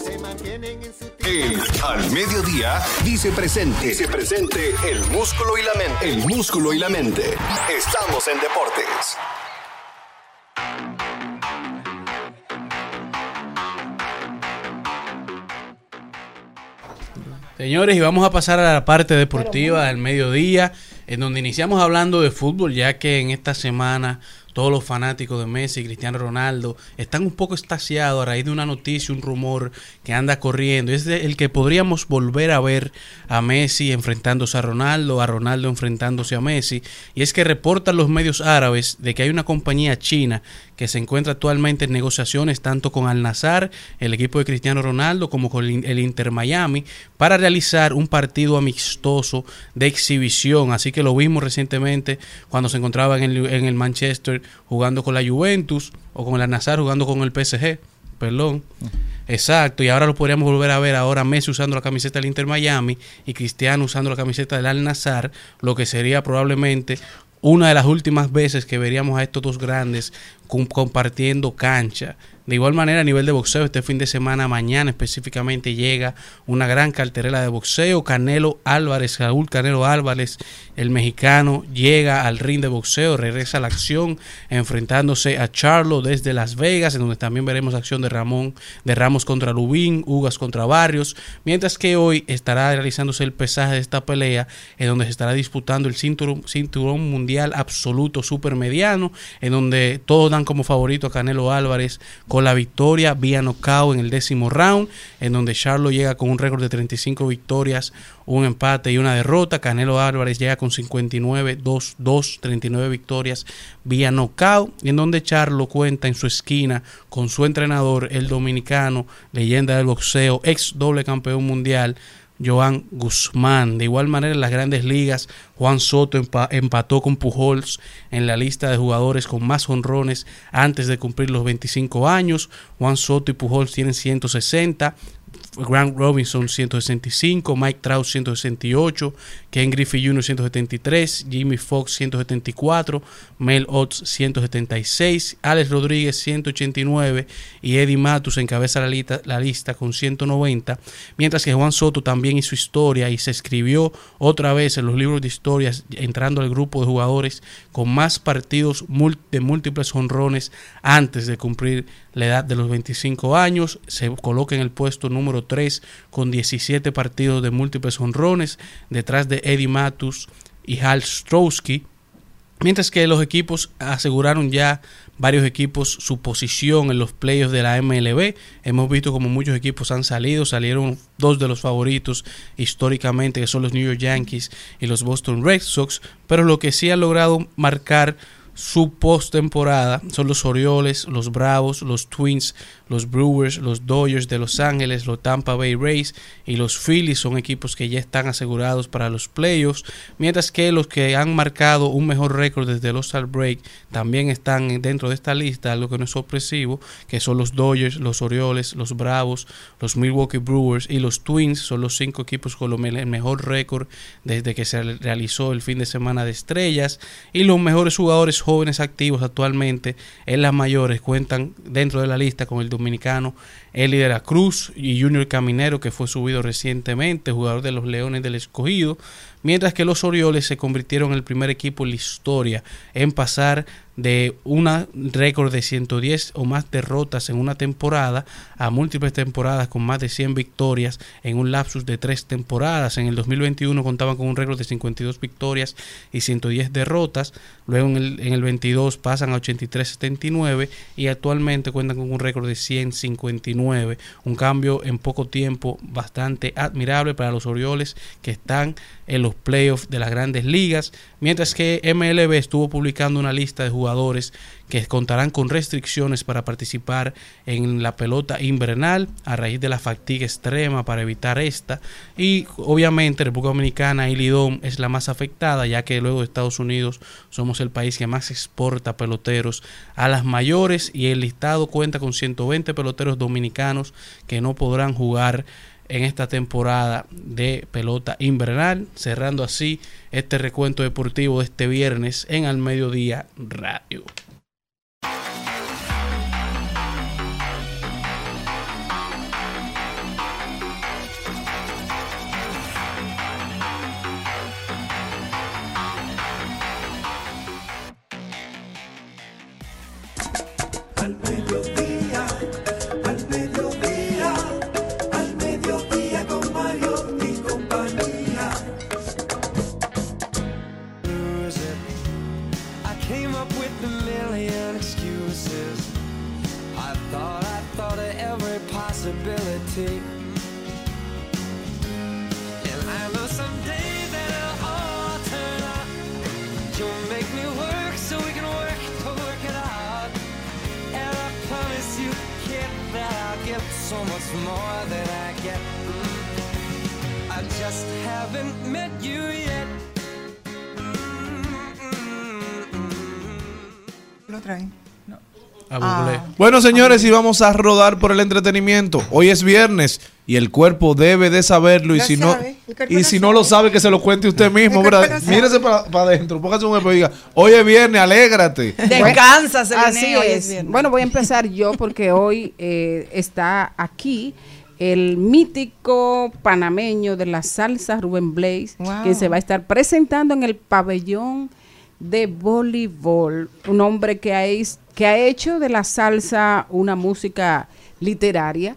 Se mantienen en su El Al Mediodía dice presente. Dice presente el músculo y la mente. El músculo y la mente. Estamos en deportes. Señores, y vamos a pasar a la parte deportiva del mediodía, en donde iniciamos hablando de fútbol, ya que en esta semana todos los fanáticos de Messi y Cristiano Ronaldo están un poco estasiados a raíz de una noticia, un rumor que anda corriendo. Es el que podríamos volver a ver a Messi enfrentándose a Ronaldo, a Ronaldo enfrentándose a Messi. Y es que reportan los medios árabes de que hay una compañía china que se encuentra actualmente en negociaciones tanto con Al Nazar, el equipo de Cristiano Ronaldo, como con el Inter Miami, para realizar un partido amistoso de exhibición. Así que lo vimos recientemente cuando se encontraba en el, en el Manchester jugando con la Juventus o con el Al Nazar jugando con el PSG. Perdón. Exacto, y ahora lo podríamos volver a ver ahora Messi usando la camiseta del Inter Miami y Cristiano usando la camiseta del Al Nazar, lo que sería probablemente una de las últimas veces que veríamos a estos dos grandes com- compartiendo cancha. De igual manera, a nivel de boxeo, este fin de semana, mañana específicamente, llega una gran carterela de boxeo. Canelo Álvarez, Raúl Canelo Álvarez, el mexicano, llega al ring de boxeo, regresa a la acción, enfrentándose a Charlo desde Las Vegas, en donde también veremos acción de Ramón, de Ramos contra Lubín, Ugas contra Barrios, mientras que hoy estará realizándose el pesaje de esta pelea, en donde se estará disputando el cinturón, cinturón mundial absoluto supermediano, en donde todos dan como favorito a Canelo Álvarez con la victoria vía knockout en el décimo round, en donde Charlo llega con un récord de 35 victorias, un empate y una derrota. Canelo Álvarez llega con 59, 2, 2, 39 victorias vía knockout, en donde Charlo cuenta en su esquina con su entrenador, el dominicano, leyenda del boxeo, ex doble campeón mundial, Joan Guzmán. De igual manera, en las grandes ligas, Juan Soto empa- empató con Pujols en la lista de jugadores con más honrones antes de cumplir los 25 años. Juan Soto y Pujols tienen 160. Grant Robinson 165, Mike Trout 168, Ken Griffey Jr. 173, Jimmy Fox 174, Mel Otts 176, Alex Rodríguez 189 y Eddie Matus encabeza la lista, la lista con 190, mientras que Juan Soto también hizo historia y se escribió otra vez en los libros de historias entrando al grupo de jugadores con más partidos de múltiples honrones antes de cumplir la edad de los 25 años, se coloca en el puesto número 3 con 17 partidos de múltiples honrones, detrás de Eddie Matus y Hal Strowski. Mientras que los equipos aseguraron ya varios equipos su posición en los playoffs de la MLB. Hemos visto como muchos equipos han salido. Salieron dos de los favoritos históricamente, que son los New York Yankees y los Boston Red Sox. Pero lo que sí ha logrado marcar su postemporada son los Orioles, los Bravos, los Twins, los Brewers, los Dodgers de Los Ángeles, los Tampa Bay Rays y los Phillies son equipos que ya están asegurados para los playoffs, mientras que los que han marcado un mejor récord desde los All Break también están dentro de esta lista, algo que no es sorpresivo, que son los Dodgers, los Orioles, los Bravos, los Milwaukee Brewers y los Twins, son los cinco equipos con el mejor récord desde que se realizó el fin de semana de estrellas. Y los mejores jugadores jóvenes activos actualmente en las mayores cuentan dentro de la lista con el dominicano Eli de la Cruz y Junior Caminero que fue subido recientemente, jugador de los Leones del Escogido, mientras que los Orioles se convirtieron en el primer equipo en la historia en pasar de una récord de 110 o más derrotas en una temporada a múltiples temporadas con más de 100 victorias en un lapsus de tres temporadas. En el 2021 contaban con un récord de 52 victorias y 110 derrotas. Luego en el, en el 22 pasan a 83-79 y actualmente cuentan con un récord de 159. Un cambio en poco tiempo bastante admirable para los Orioles que están en los playoffs de las grandes ligas. Mientras que MLB estuvo publicando una lista de jugadores que contarán con restricciones para participar en la pelota invernal a raíz de la fatiga extrema para evitar esta. Y obviamente República Dominicana y Lidón es la más afectada ya que luego de Estados Unidos somos el país que más exporta peloteros a las mayores y el listado cuenta con 120 peloteros dominicanos que no podrán jugar en esta temporada de pelota invernal, cerrando así este recuento deportivo de este viernes en Al Mediodía Radio. Lo traen. Ah. Bueno, señores, y vamos a rodar por el entretenimiento. Hoy es viernes y el cuerpo debe de saberlo. Y si no, y lo si no lo sabe, que se lo cuente usted mismo. ¿verdad? Mírese para, adentro, póngase un espejo y diga: Hoy es viernes, alégrate. Descansa, Así hoy es es. viernes. Bueno, voy a empezar yo porque hoy eh, está aquí el mítico panameño de la salsa Rubén Blaze, Wow. que se va a estar presentando en el pabellón de voleibol. Un hombre que ha, is- que ha hecho de la salsa una música literaria,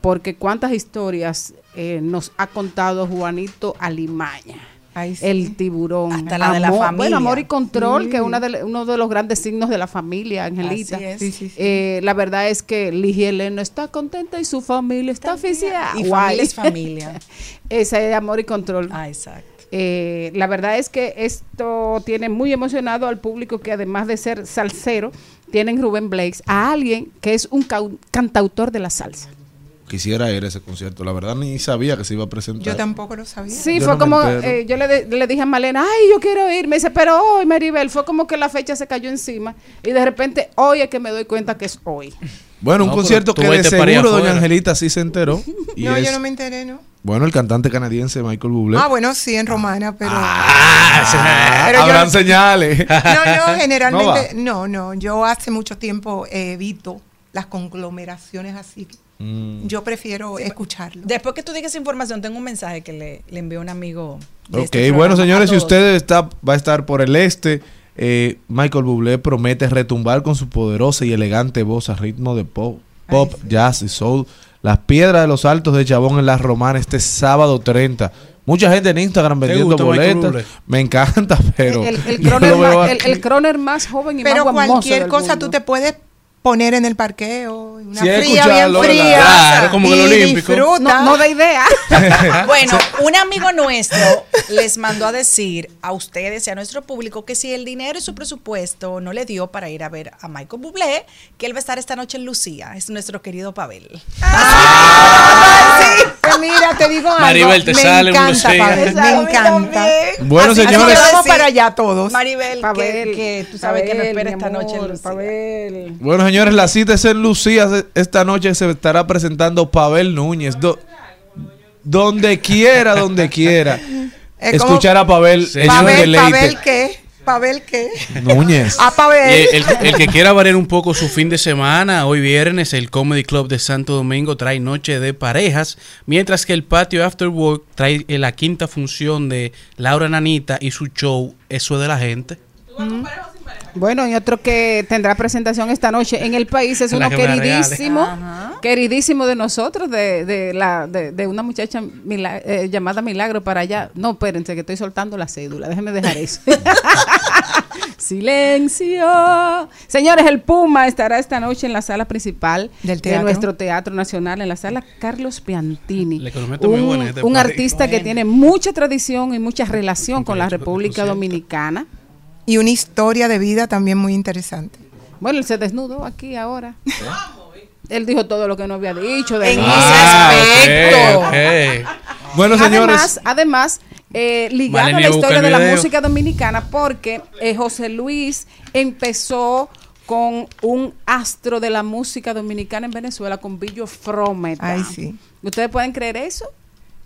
porque cuántas historias eh, nos ha contado Juanito Alimaña. Sí. El tiburón. Hasta la de la familia. Bueno, amor y control, Sí. que es una de- uno de los grandes signos de la familia, Angelita. Así es. Sí. Eh, la verdad es que Ligia Eleno está contenta y su familia está oficial. Y familia es familia. Esa es amor y control. Ah, exacto. Eh, la verdad es que esto tiene muy emocionado al público que además de ser salsero, tienen Rubén Blakes a alguien que es un cantautor de la salsa. Quisiera ir a ese concierto. La verdad, ni sabía que se iba a presentar. Yo tampoco lo sabía. Sí, Yo fue no como, eh, yo le, de- le dije a Malena, ay, yo quiero ir. Me dice, pero hoy, Maribel, fue como que la fecha se cayó encima. Y de repente, hoy es que me doy cuenta que es hoy. Bueno, un No, concierto que de seguro doña. Angelita sí se enteró. Y No, es, yo no me enteré, ¿no? bueno, el cantante canadiense Michael Bublé. Ah, bueno, sí, en romana, pero... Ah, Pero yo- habrán señales. No, no, generalmente, No no, no, yo hace mucho tiempo eh, evito las conglomeraciones así. Mm. Yo prefiero escucharlo. Después que tú digas esa información, tengo un mensaje que le, le envió un amigo. de Ok, este bueno señores, si usted está, va a estar por el este, eh, Michael Bublé promete retumbar con su poderosa y elegante voz a ritmo de pop, pop Ay, sí. jazz y soul Las Piedras de los Altos de Chabón en Las Romanas este sábado 30. Mucha gente en Instagram ¿Te vendiendo boletas. Me encanta, pero. El, el, croner más, el, croner más joven y Pero más guamoso cualquier del cosa mundo. tú te puedes poner en el parqueo, una Sí, fría, bien fría. Claro, como en el y Olímpico. disfruta. No, no da idea. Bueno, un amigo nuestro les mandó a decir a ustedes y a nuestro público que si el dinero y su presupuesto no le dio para ir a ver a Michael Bublé, que él va a estar esta noche en Lucía. Es nuestro querido Pavel. Sí, pues mira, te digo algo. Maribel, te me sale un encanta. Pavel, me encanta. Bueno, Así que señores. vamos para allá todos. Maribel, que, Pavel, que tú sabes que me Pavel, espera esta noche en amor, Lucía. Pavel. Bueno, señores, la cita es en Lucía. Esta noche se estará presentando Pavel Núñez. Do- donde quiera, donde quiera. Es como- Escuchar a Pavel es Pavel, deleite. Pavel, ¿qué? Pavel, ¿qué? Núñez. A Pavel. Y el, el que quiera variar un poco su fin de semana, hoy viernes el Comedy Club de Santo Domingo trae Noche de Parejas, mientras que el Patio After Work trae eh, la quinta función de Laura Nanita y su show Eso de la Gente. Bueno, y otro que tendrá presentación esta noche en el país es uno queridísimo, queridísimo de nosotros, de, de la, de, de una muchacha mila- eh, llamada Milagro para allá. No, espérense, que estoy soltando la cédula, déjenme dejar eso. Silencio. Señores, el Puma estará esta noche en la sala principal Del de teatro. nuestro Teatro Nacional, en la sala Carlos Piantini. Un, este un artista que tiene mucha tradición y mucha relación con la República Dominicana. Y una historia de vida también muy interesante. Bueno, él se desnudó aquí ahora. Él dijo todo lo que no había dicho. De En ese aspecto. ok, ok. Bueno, señores. Además, además eh, ligado a la historia de la video. música dominicana, porque eh, José Luis empezó con un astro de la música dominicana en Venezuela, con Billo Frometa. Ay, sí. ¿Ustedes pueden creer eso?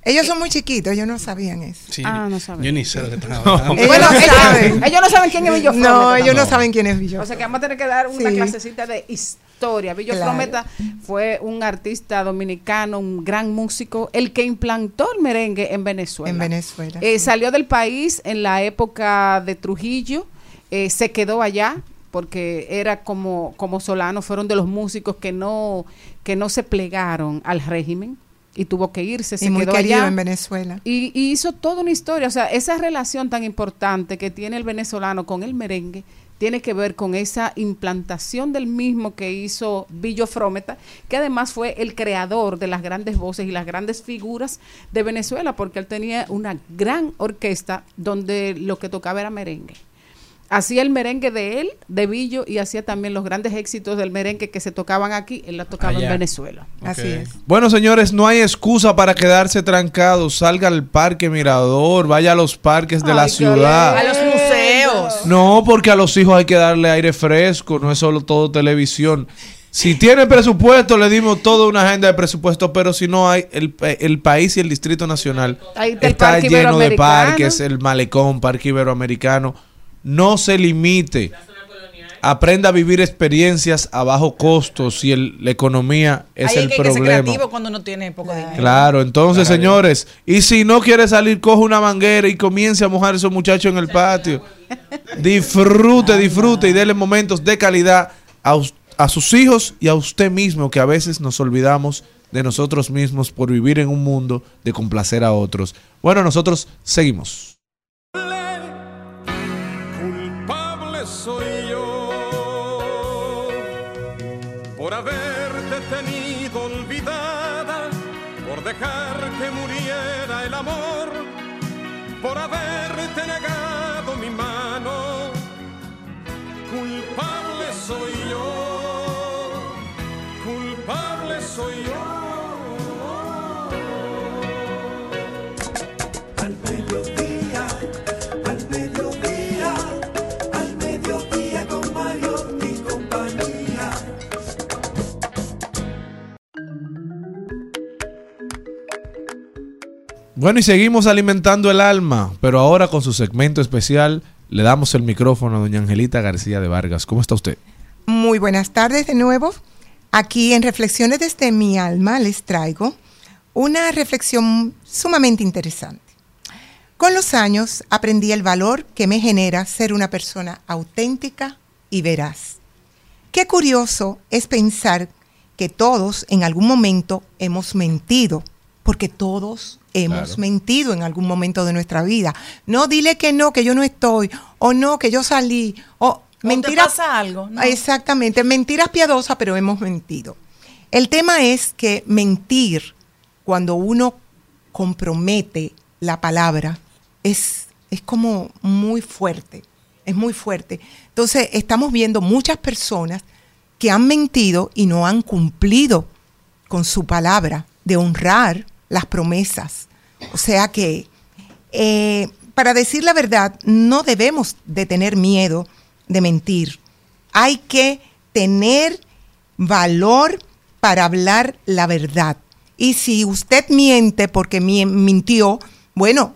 Ellos son muy chiquitos, ellos no sabían eso. Sí, Ah, no saben. Yo ni sé de qué están hablando. Ellos Bueno, no ellos, saben. ellos no saben quién es Billo Frometa. No, ellos no saben quién es Billo. O sea que vamos a tener que dar una Sí. clasecita de historia. Billo Claro. Frometa fue un artista dominicano, un gran músico, el que implantó el merengue en Venezuela. En Venezuela. Eh, salió del país en la época de Trujillo, eh, se quedó allá porque era como, como Solano, fueron de los músicos que no, que no se plegaron al régimen y tuvo que irse, se y muy quedó allá. en Venezuela. Y, y hizo toda una historia, o sea, esa relación tan importante que tiene el venezolano con el merengue tiene que ver con esa implantación del mismo que hizo Billo Frometa, que además fue el creador de las grandes voces y las grandes figuras de Venezuela, porque él tenía una gran orquesta donde lo que tocaba era merengue. Hacía el merengue de él, de Billo, y hacía también los grandes éxitos del merengue que se tocaban aquí, él la tocaba en Allá. Venezuela. Así es. Bueno, señores, no hay excusa para quedarse trancados. Salga al Parque Mirador, vaya a los parques de la Ay, ciudad. A los museos. No, porque a los hijos hay que darle aire fresco, no es solo todo televisión. Si tiene presupuesto, le dimos toda una agenda de presupuesto, pero si no hay, el, pa- el país y el Distrito Nacional está lleno de parques, el Malecón, Parque Iberoamericano. No se limite. Aprenda a vivir experiencias a bajo costo si el- la economía es Ahí el hay que, ser problema. creativo cuando uno tiene poco dinero. Claro, entonces, señores, y si no quiere salir, coge una manguera y comience a mojar a esos muchachos en el patio. Disfrute, disfrute y déle momentos de calidad a, a sus hijos y a usted mismo, que a veces nos olvidamos de nosotros mismos por vivir en un mundo de complacer a otros. Bueno, nosotros seguimos. Bueno, y seguimos alimentando el alma, pero ahora con su segmento especial le damos el micrófono a doña Angelita García de Vargas. ¿Cómo está usted? Muy buenas tardes de nuevo. Aquí en Reflexiones desde mi alma les traigo una reflexión sumamente interesante. Con los años aprendí el valor que me genera ser una persona auténtica y veraz. Qué curioso es pensar que todos en algún momento hemos mentido, porque todos hemos Claro. mentido en algún momento de nuestra vida. No, dile que no, que yo no estoy, o no, que yo salí, o te mentiras. pasa algo, ¿no? Exactamente, mentiras piadosas, pero hemos mentido. El tema es que mentir, cuando uno compromete la palabra, es, es como muy fuerte, es muy fuerte. Entonces, estamos viendo muchas personas que han mentido y no han cumplido con su palabra de honrar las promesas. O sea que, eh, para decir la verdad, no debemos de tener miedo de mentir. Hay que tener valor para hablar la verdad. Y si usted miente porque mi- mintió, bueno,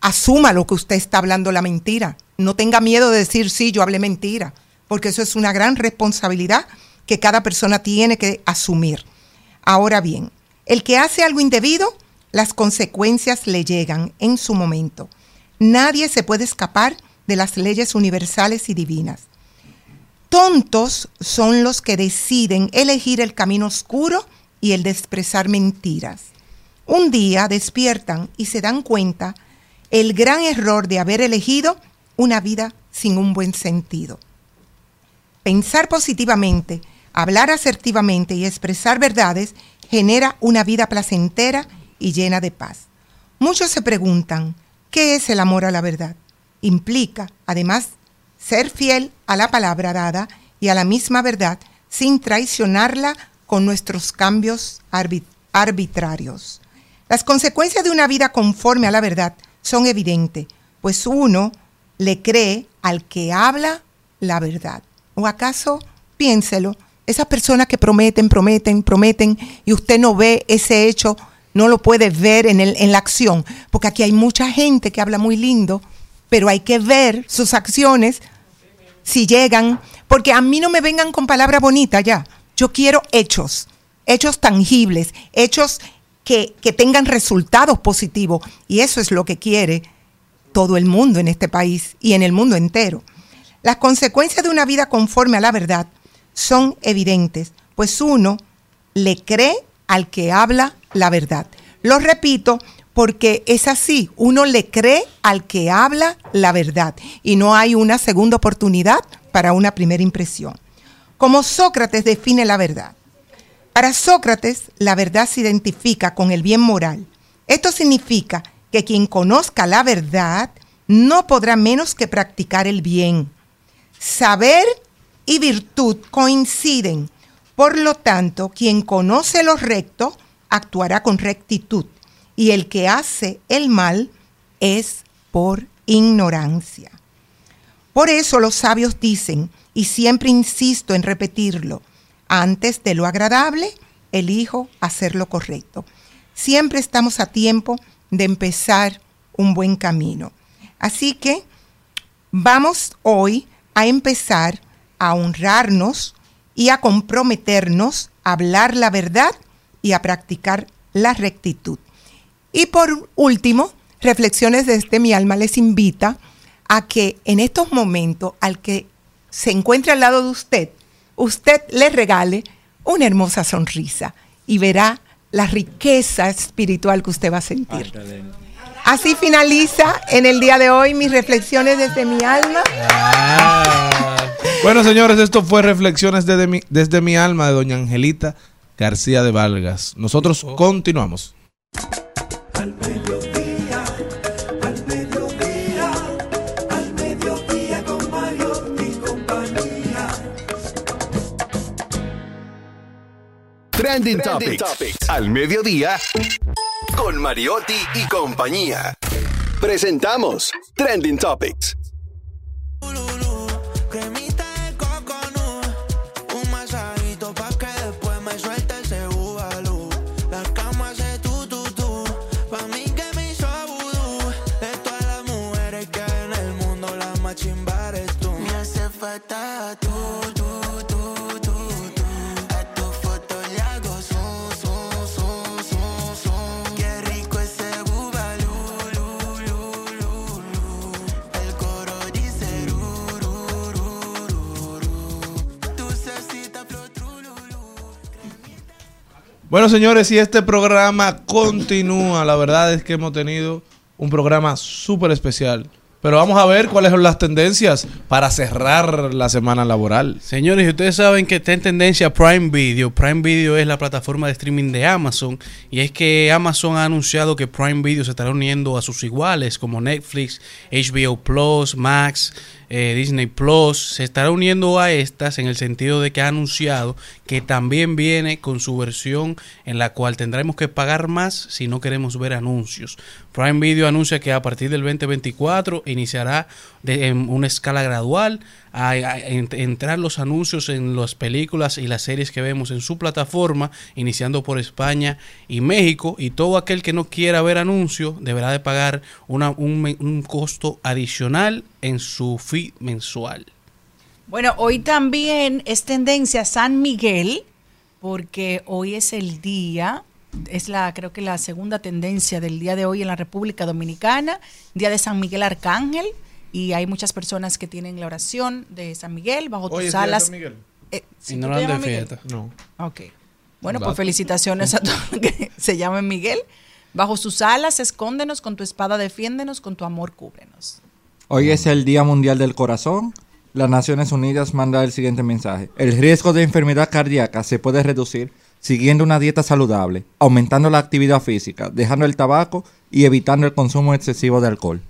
asuma lo que usted está hablando la mentira. No tenga miedo de decir, sí, yo hablé mentira, porque eso es una gran responsabilidad que cada persona tiene que asumir. Ahora bien, el que hace algo indebido, las consecuencias le llegan en su momento. Nadie se puede escapar de las leyes universales y divinas. Tontos son los que deciden elegir el camino oscuro y el de expresar mentiras. Un día despiertan y se dan cuenta el gran error de haber elegido una vida sin un buen sentido. Pensar positivamente, hablar asertivamente y expresar verdades genera una vida placentera y llena de paz. Muchos se preguntan, ¿qué es el amor a la verdad? Implica, además, ser fiel a la palabra dada y a la misma verdad sin traicionarla con nuestros cambios arbi- arbitrarios. Las consecuencias de una vida conforme a la verdad son evidentes, pues uno le cree al que habla la verdad. ¿O acaso, piénselo, esas personas que prometen, prometen, prometen y usted no ve ese hecho, no lo puede ver en, el- en la acción? Porque aquí hay mucha gente que habla muy lindo, pero hay que ver sus acciones si llegan, porque a mí no me vengan con palabras bonitas ya. Yo quiero hechos, hechos tangibles, hechos que, que tengan resultados positivos. Y eso es lo que quiere todo el mundo en este país y en el mundo entero. Las consecuencias de una vida conforme a la verdad son evidentes, pues uno le cree al que habla la verdad. Lo repito porque es así, uno le cree al que habla la verdad y no hay una segunda oportunidad para una primera impresión. Como Sócrates define la verdad. Para Sócrates, la verdad se identifica con el bien moral. Esto significa que quien conozca la verdad no podrá menos que practicar el bien. Saber y virtud coinciden. Por lo tanto, quien conoce lo recto actuará con rectitud y el que hace el mal es por ignorancia. Por eso los sabios dicen, y siempre insisto en repetirlo, antes de lo agradable, elijo hacer lo correcto. Siempre estamos a tiempo de empezar un buen camino. Así que vamos hoy a empezar a honrarnos y a comprometernos a hablar la verdad y a practicar la rectitud. Y por último, Reflexiones desde mi alma les invita a que en estos momentos al que se encuentre al lado de usted, usted le regale una hermosa sonrisa y verá la riqueza espiritual que usted va a sentir. Así finaliza en el día de hoy mis reflexiones desde mi alma. Bueno, señores, esto fue Reflexiones desde mi, desde mi alma de doña Angelita García de Valgas. Nosotros continuamos. Al mediodía, al mediodía, al mediodía con Mario y compañía. Trending, Trending Topics. Topics. Al mediodía. Con Mariotti y compañía. Presentamos Trending Topics. Bueno, señores, y este programa continúa. La verdad es que hemos tenido un programa súper especial. Pero vamos a ver cuáles son las tendencias para cerrar la semana laboral. Señores, ustedes saben que está en tendencia Prime Video. Prime Video es la plataforma de streaming de Amazon. Y es que Amazon ha anunciado que Prime Video se estará uniendo a sus iguales como Netflix, HBO Plus, Max, eh, Disney Plus. Se estará uniendo a estas en el sentido de que ha anunciado que también viene con su versión en la cual tendremos que pagar más si no queremos ver anuncios. Prime Video anuncia que a partir del 2024 iniciará de, en una escala gradual a, a en- entrar los anuncios en las películas y las series que vemos en su plataforma, iniciando por España y México. Y todo aquel que no quiera ver anuncios deberá de pagar un, un costo adicional en su fee mensual. Bueno, hoy también es tendencia San Miguel, porque hoy es el día, es la, creo que la segunda tendencia del día de hoy en la República Dominicana, día de San Miguel Arcángel, y hay muchas personas que tienen la oración de San Miguel bajo Hoy tus es día de alas. San Miguel. Eh, ¿sí Y tú no lo de fiesta. No. Ok. Bueno, pues felicitaciones a todos los que se llamen Miguel. Bajo sus alas, escóndenos, con tu espada defiéndenos, con tu amor cúbrenos. Hoy es el Día Mundial del Corazón. Las Naciones Unidas manda el siguiente mensaje. El riesgo de enfermedad cardíaca se puede reducir siguiendo una dieta saludable, aumentando la actividad física, dejando el tabaco y evitando el consumo excesivo de alcohol.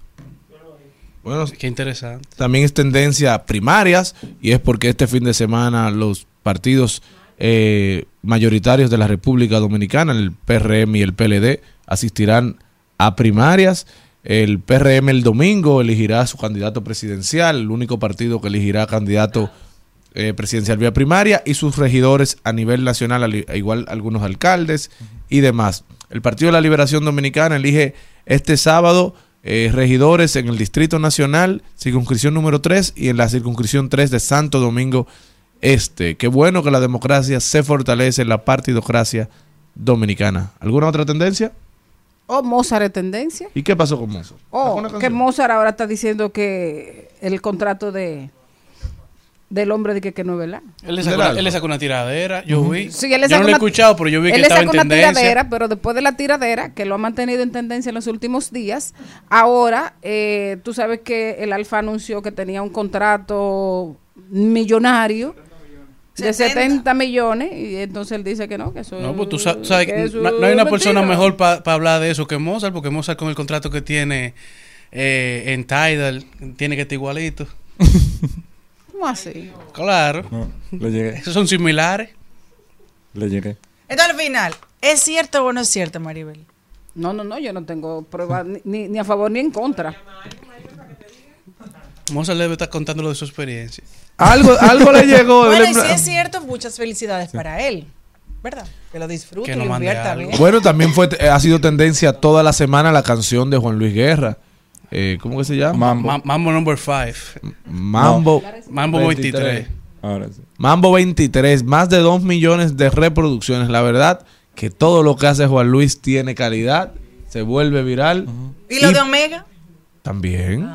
Bueno, Qué interesante. también es tendencia a primarias y es porque este fin de semana los partidos eh, mayoritarios de la República Dominicana, el PRM y el PLD, asistirán a primarias. El PRM el domingo elegirá a su candidato presidencial, el único partido que elegirá candidato eh, presidencial vía primaria y sus regidores a nivel nacional, igual algunos alcaldes y demás. El Partido de la Liberación Dominicana elige este sábado eh, regidores en el Distrito Nacional, circunscripción número 3 y en la circunscripción 3 de Santo Domingo Este. Qué bueno que la democracia se fortalece en la partidocracia dominicana. ¿Alguna otra tendencia? Oh, Mozart es tendencia. ¿Y qué pasó con eso? Oh, que Mozart ahora está diciendo que el contrato de del hombre de que, que no es verdad. Él le sacó, una, él le sacó una tiradera, yo vi. Sí, él le yo sacó no lo he una- escuchado, pero yo vi que él le estaba en sacó una tendencia. tiradera, pero después de la tiradera, que lo ha mantenido en tendencia en los últimos días, ahora eh, tú sabes que el Alfa anunció que tenía un contrato millonario de 70 millones y entonces él dice que no, que eso No, pues tú sa- sabes que no, no hay una persona mejor para hablar de eso que Mozart, porque Mozart con el contrato que tiene eh, en Tidal tiene que estar igualito. ¿Cómo así? Claro. le llegué. Esos son similares. Le llegué. Entonces, al final, ¿es cierto o no es cierto, Maribel? No, no, no, yo no tengo pruebas ni- ni, ni a favor ni en contra. Mozart debe estar contando lo de su experiencia. Algo, algo le llegó. Bueno, le- y si es cierto, muchas felicidades para él. ¿Verdad? Que lo disfrute Que y nos lo mande invierta bien. Bueno, también fue eh, ha sido tendencia toda la semana la canción de Juan Luis Guerra. Eh, ¿Cómo que se llama? Mambo. Ma- Mambo number 5. Mambo. Mambo 23. Ahora sí. Mambo 23, más de 2 millones de reproducciones. La verdad que todo lo que hace Juan Luis tiene calidad, se vuelve viral. ¿Y lo de Omega? También.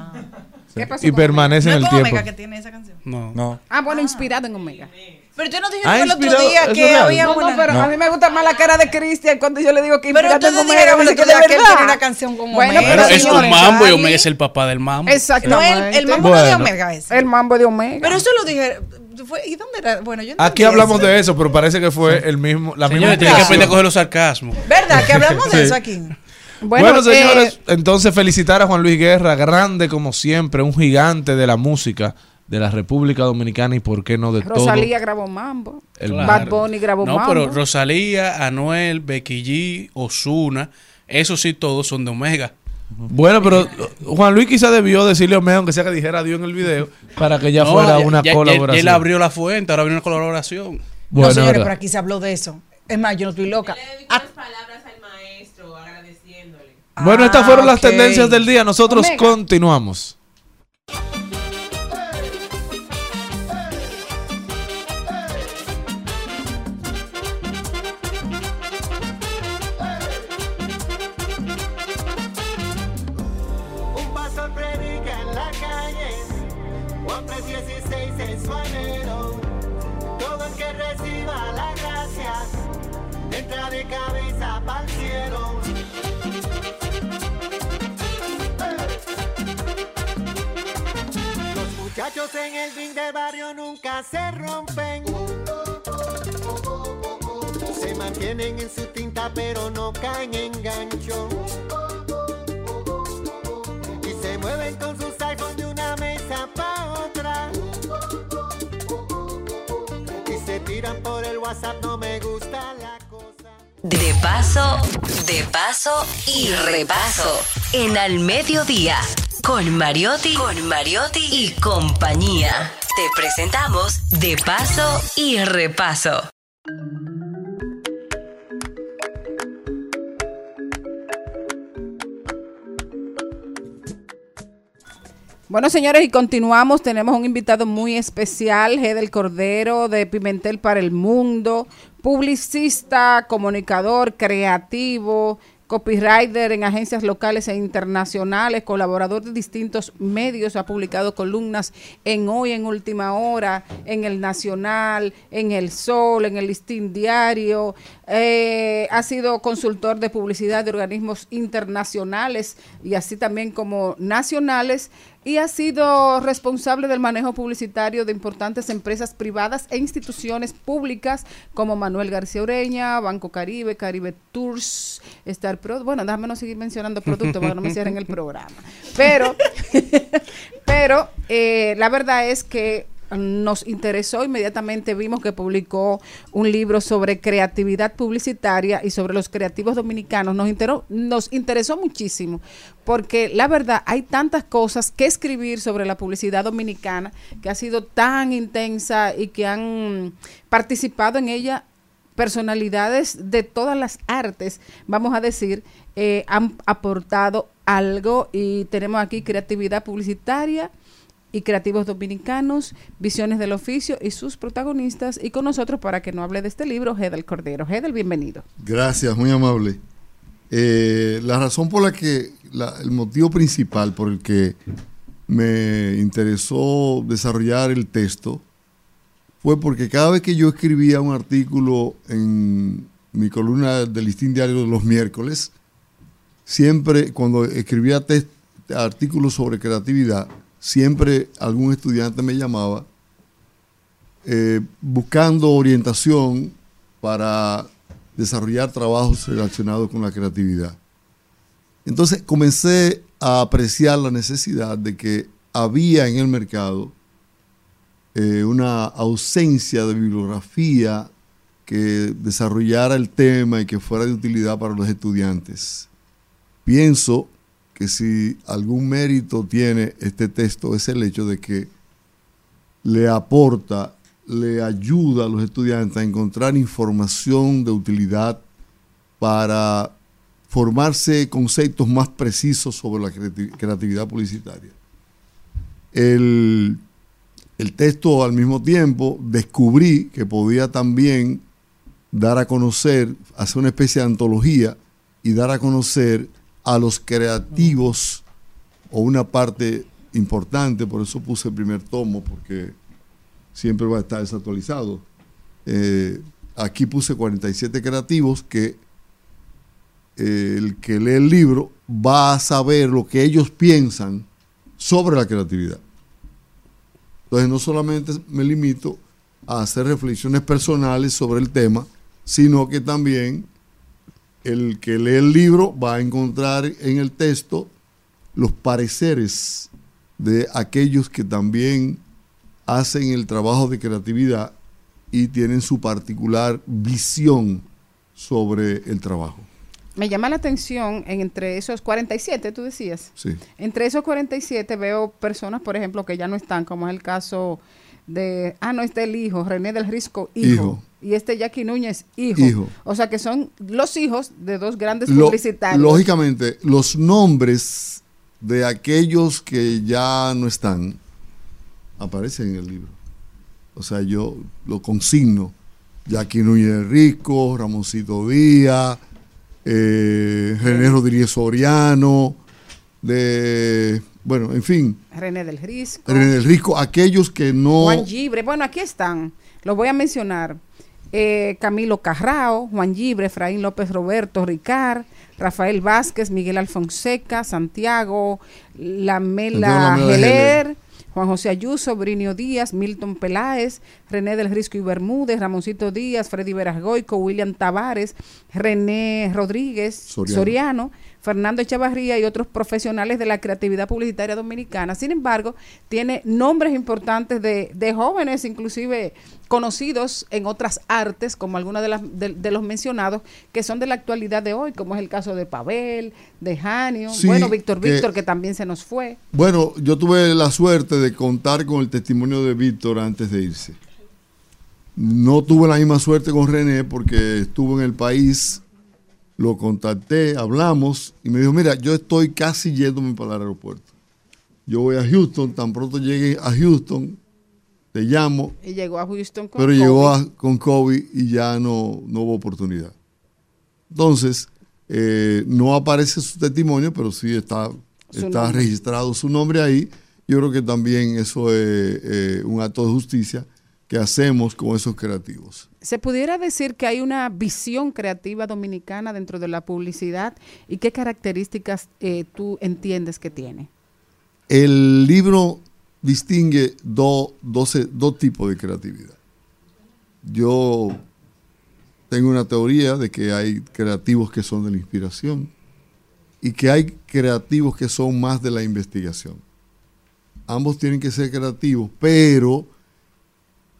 ¿Qué pasó Y con permanece ¿No en es el tiempo. Omega que tiene esa canción? No. No. Ah, bueno, inspirado en Omega. Pero yo no dije Ah, el otro día ¿eso es que real? había No, no, pero No. a mí me gusta más la cara de Cristian cuando yo le digo que Pero inspirado en Omega. dice otro que él tiene una canción con Bueno, Omega. pero Pero es un mambo y. Omega es el papá del mambo. No, el, el mambo no de Bueno. Omega ese. El mambo de Omega. Pero eso lo dije... fue- ¿Y dónde era? Bueno, yo entendí Aquí hablamos eso. de eso, pero parece que fue el mismo, la misma tienen que aprender a coger los sarcasmos. ¿Verdad? Que hablamos de eso aquí. Bueno, eh, señores, entonces felicitar a Juan Luis Guerra, grande como siempre, un gigante de la música de la República Dominicana y por qué no de Rosalía grabó mambo. El Claro. Bad Bunny grabó No, mambo. pero Rosalía, Anuel, Becky G, Osuna, esos sí todos son de Omega. todo. Bueno, pero Juan Luis quizá debió decirle a Omega, aunque sea que dijera Dios en el video, para que ya No, fuera una ya- ya- colaboración. Él abrió la fuente, ahora abrió una colaboración. Bueno, no, señores, verdad. pero aquí se habló de eso. Es más, yo no estoy loca. Ah, Bueno, estas fueron las ok. tendencias del día. Nosotros Omega. continuamos. Muchachos en el ring del barrio nunca se rompen. Se mantienen en su tinta pero no caen en gancho. Y se mueven con sus iPhones de una mesa pa' otra. Y se tiran por el WhatsApp, no me gusta la cosa. De paso, de paso y repaso. En Al Mediodía. Con Mariotti, con Mariotti y compañía. Te presentamos De paso y repaso. Bueno, señores, y continuamos. Tenemos un invitado muy especial, G del Cordero, de Pimentel para el Mundo, publicista, comunicador, creativo, copywriter en agencias locales e internacionales, colaborador de distintos medios, ha publicado columnas en Hoy, en Última Hora, en El Nacional, en El Sol, en el Listín Diario, eh, ha sido consultor de publicidad de organismos internacionales y así también como nacionales y ha sido responsable del manejo publicitario de importantes empresas privadas e instituciones públicas como Manuel García Ureña, Banco Caribe, Caribe Tours, Star Pro. Bueno, déjame no seguir mencionando productos para no me cierren el programa. Pero, pero eh, la verdad es que nos interesó, inmediatamente vimos que publicó un libro sobre creatividad publicitaria y sobre los creativos dominicanos. Nos, interó- nos interesó muchísimo porque la verdad hay tantas cosas que escribir sobre la publicidad dominicana que ha sido tan intensa y que han participado en ella personalidades de todas las artes, vamos a decir, eh, han aportado algo y tenemos aquí creatividad publicitaria y creativos dominicanos, visiones del oficio y sus protagonistas y con nosotros para que nos hable de este libro, Hedel Cordero. Hedel, bienvenido. Gracias, muy amable. Eh, la razón por la que, la- el motivo principal por el que me interesó desarrollar el texto fue porque cada vez que yo escribía un artículo en mi columna del Listín Diario de los miércoles, siempre cuando escribía artículos sobre creatividad, siempre algún estudiante me llamaba eh, buscando orientación para desarrollar trabajos relacionados con la creatividad. Entonces comencé a apreciar la necesidad de que había en el mercado eh, una ausencia de bibliografía que desarrollara el tema y que fuera de utilidad para los estudiantes. Pienso que si algún mérito tiene este texto es el hecho de que le aporta, le ayuda a los estudiantes a encontrar información de utilidad para formarse conceptos más precisos sobre la creati- creatividad publicitaria. El, el texto al mismo tiempo descubrí que podía también dar a conocer, hacer una especie de antología y dar a conocer a los creativos o una parte importante, por eso puse el primer tomo, porque siempre va a estar desactualizado. Eh, aquí puse 47 creativos que eh, el que lee el libro va a saber lo que ellos piensan sobre la creatividad. Entonces no solamente me limito a hacer reflexiones personales sobre el tema, sino que también el que lee el libro va a encontrar en el texto los pareceres de aquellos que también hacen el trabajo de creatividad y tienen su particular visión sobre el trabajo. Me llama la atención en entre esos 47, tú decías. Sí. Entre esos 47 veo personas, por ejemplo, que ya no están, como es el caso de, ah, no, este el hijo, René del Risco, hijo. Hijo. Y este Jackie Núñez, hijo. Hijo. O sea que son los hijos de dos grandes Lo- publicitarios. lógicamente, los nombres de aquellos que ya no están aparecen en el libro. O sea, yo lo consigno. Jackie Núñez Risco, Ramoncito Díaz, eh, René Rodríguez Soriano, de, bueno, en fin, René del Risco. René del Risco, aquellos que no... Juan Gibre. Bueno, aquí están. Los voy a mencionar. Eh, Camilo Carrao, Juan Gibre, Efraín López Roberto, Ricard, Rafael Vázquez, Miguel Alfonseca, Santiago, Lamela Geler, Juan José Ayuso, Brinio Díaz, Milton Peláez, René del Risco y Bermúdez, Ramoncito Díaz, Freddy Verasgoico, William Tavares, René Rodríguez, Soriano. Soriano, Fernando Echavarría y otros profesionales de la creatividad publicitaria dominicana. Sin embargo, tiene nombres importantes de, de jóvenes, inclusive conocidos en otras artes, como algunos de, las- de- de los mencionados, que son de la actualidad de hoy, como es el caso de Pavel, de Janio, Sí, bueno, Víctor que- Víctor, que también se nos fue. Bueno, yo tuve la suerte de contar con el testimonio de Víctor antes de irse. No tuve la misma suerte con René porque estuvo en el país, lo contacté, hablamos y me dijo, mira, yo estoy casi yéndome para el aeropuerto. Yo voy a Houston, tan pronto llegue a Houston, te llamo, Y llegó a Houston con pero llegó a- con COVID y ya no, no hubo oportunidad. Entonces, eh, no aparece su testimonio, pero sí está, está registrado su nombre ahí. Yo creo que también eso es eh, un acto de justicia que hacemos con esos creativos. ¿Se pudiera decir que hay una visión creativa dominicana dentro de la publicidad y qué características eh, tú entiendes que tiene? El libro distingue do- dos tipos de creatividad. Yo tengo una teoría de que hay creativos que son de la inspiración y que hay creativos que son más de la investigación. Ambos tienen que ser creativos, pero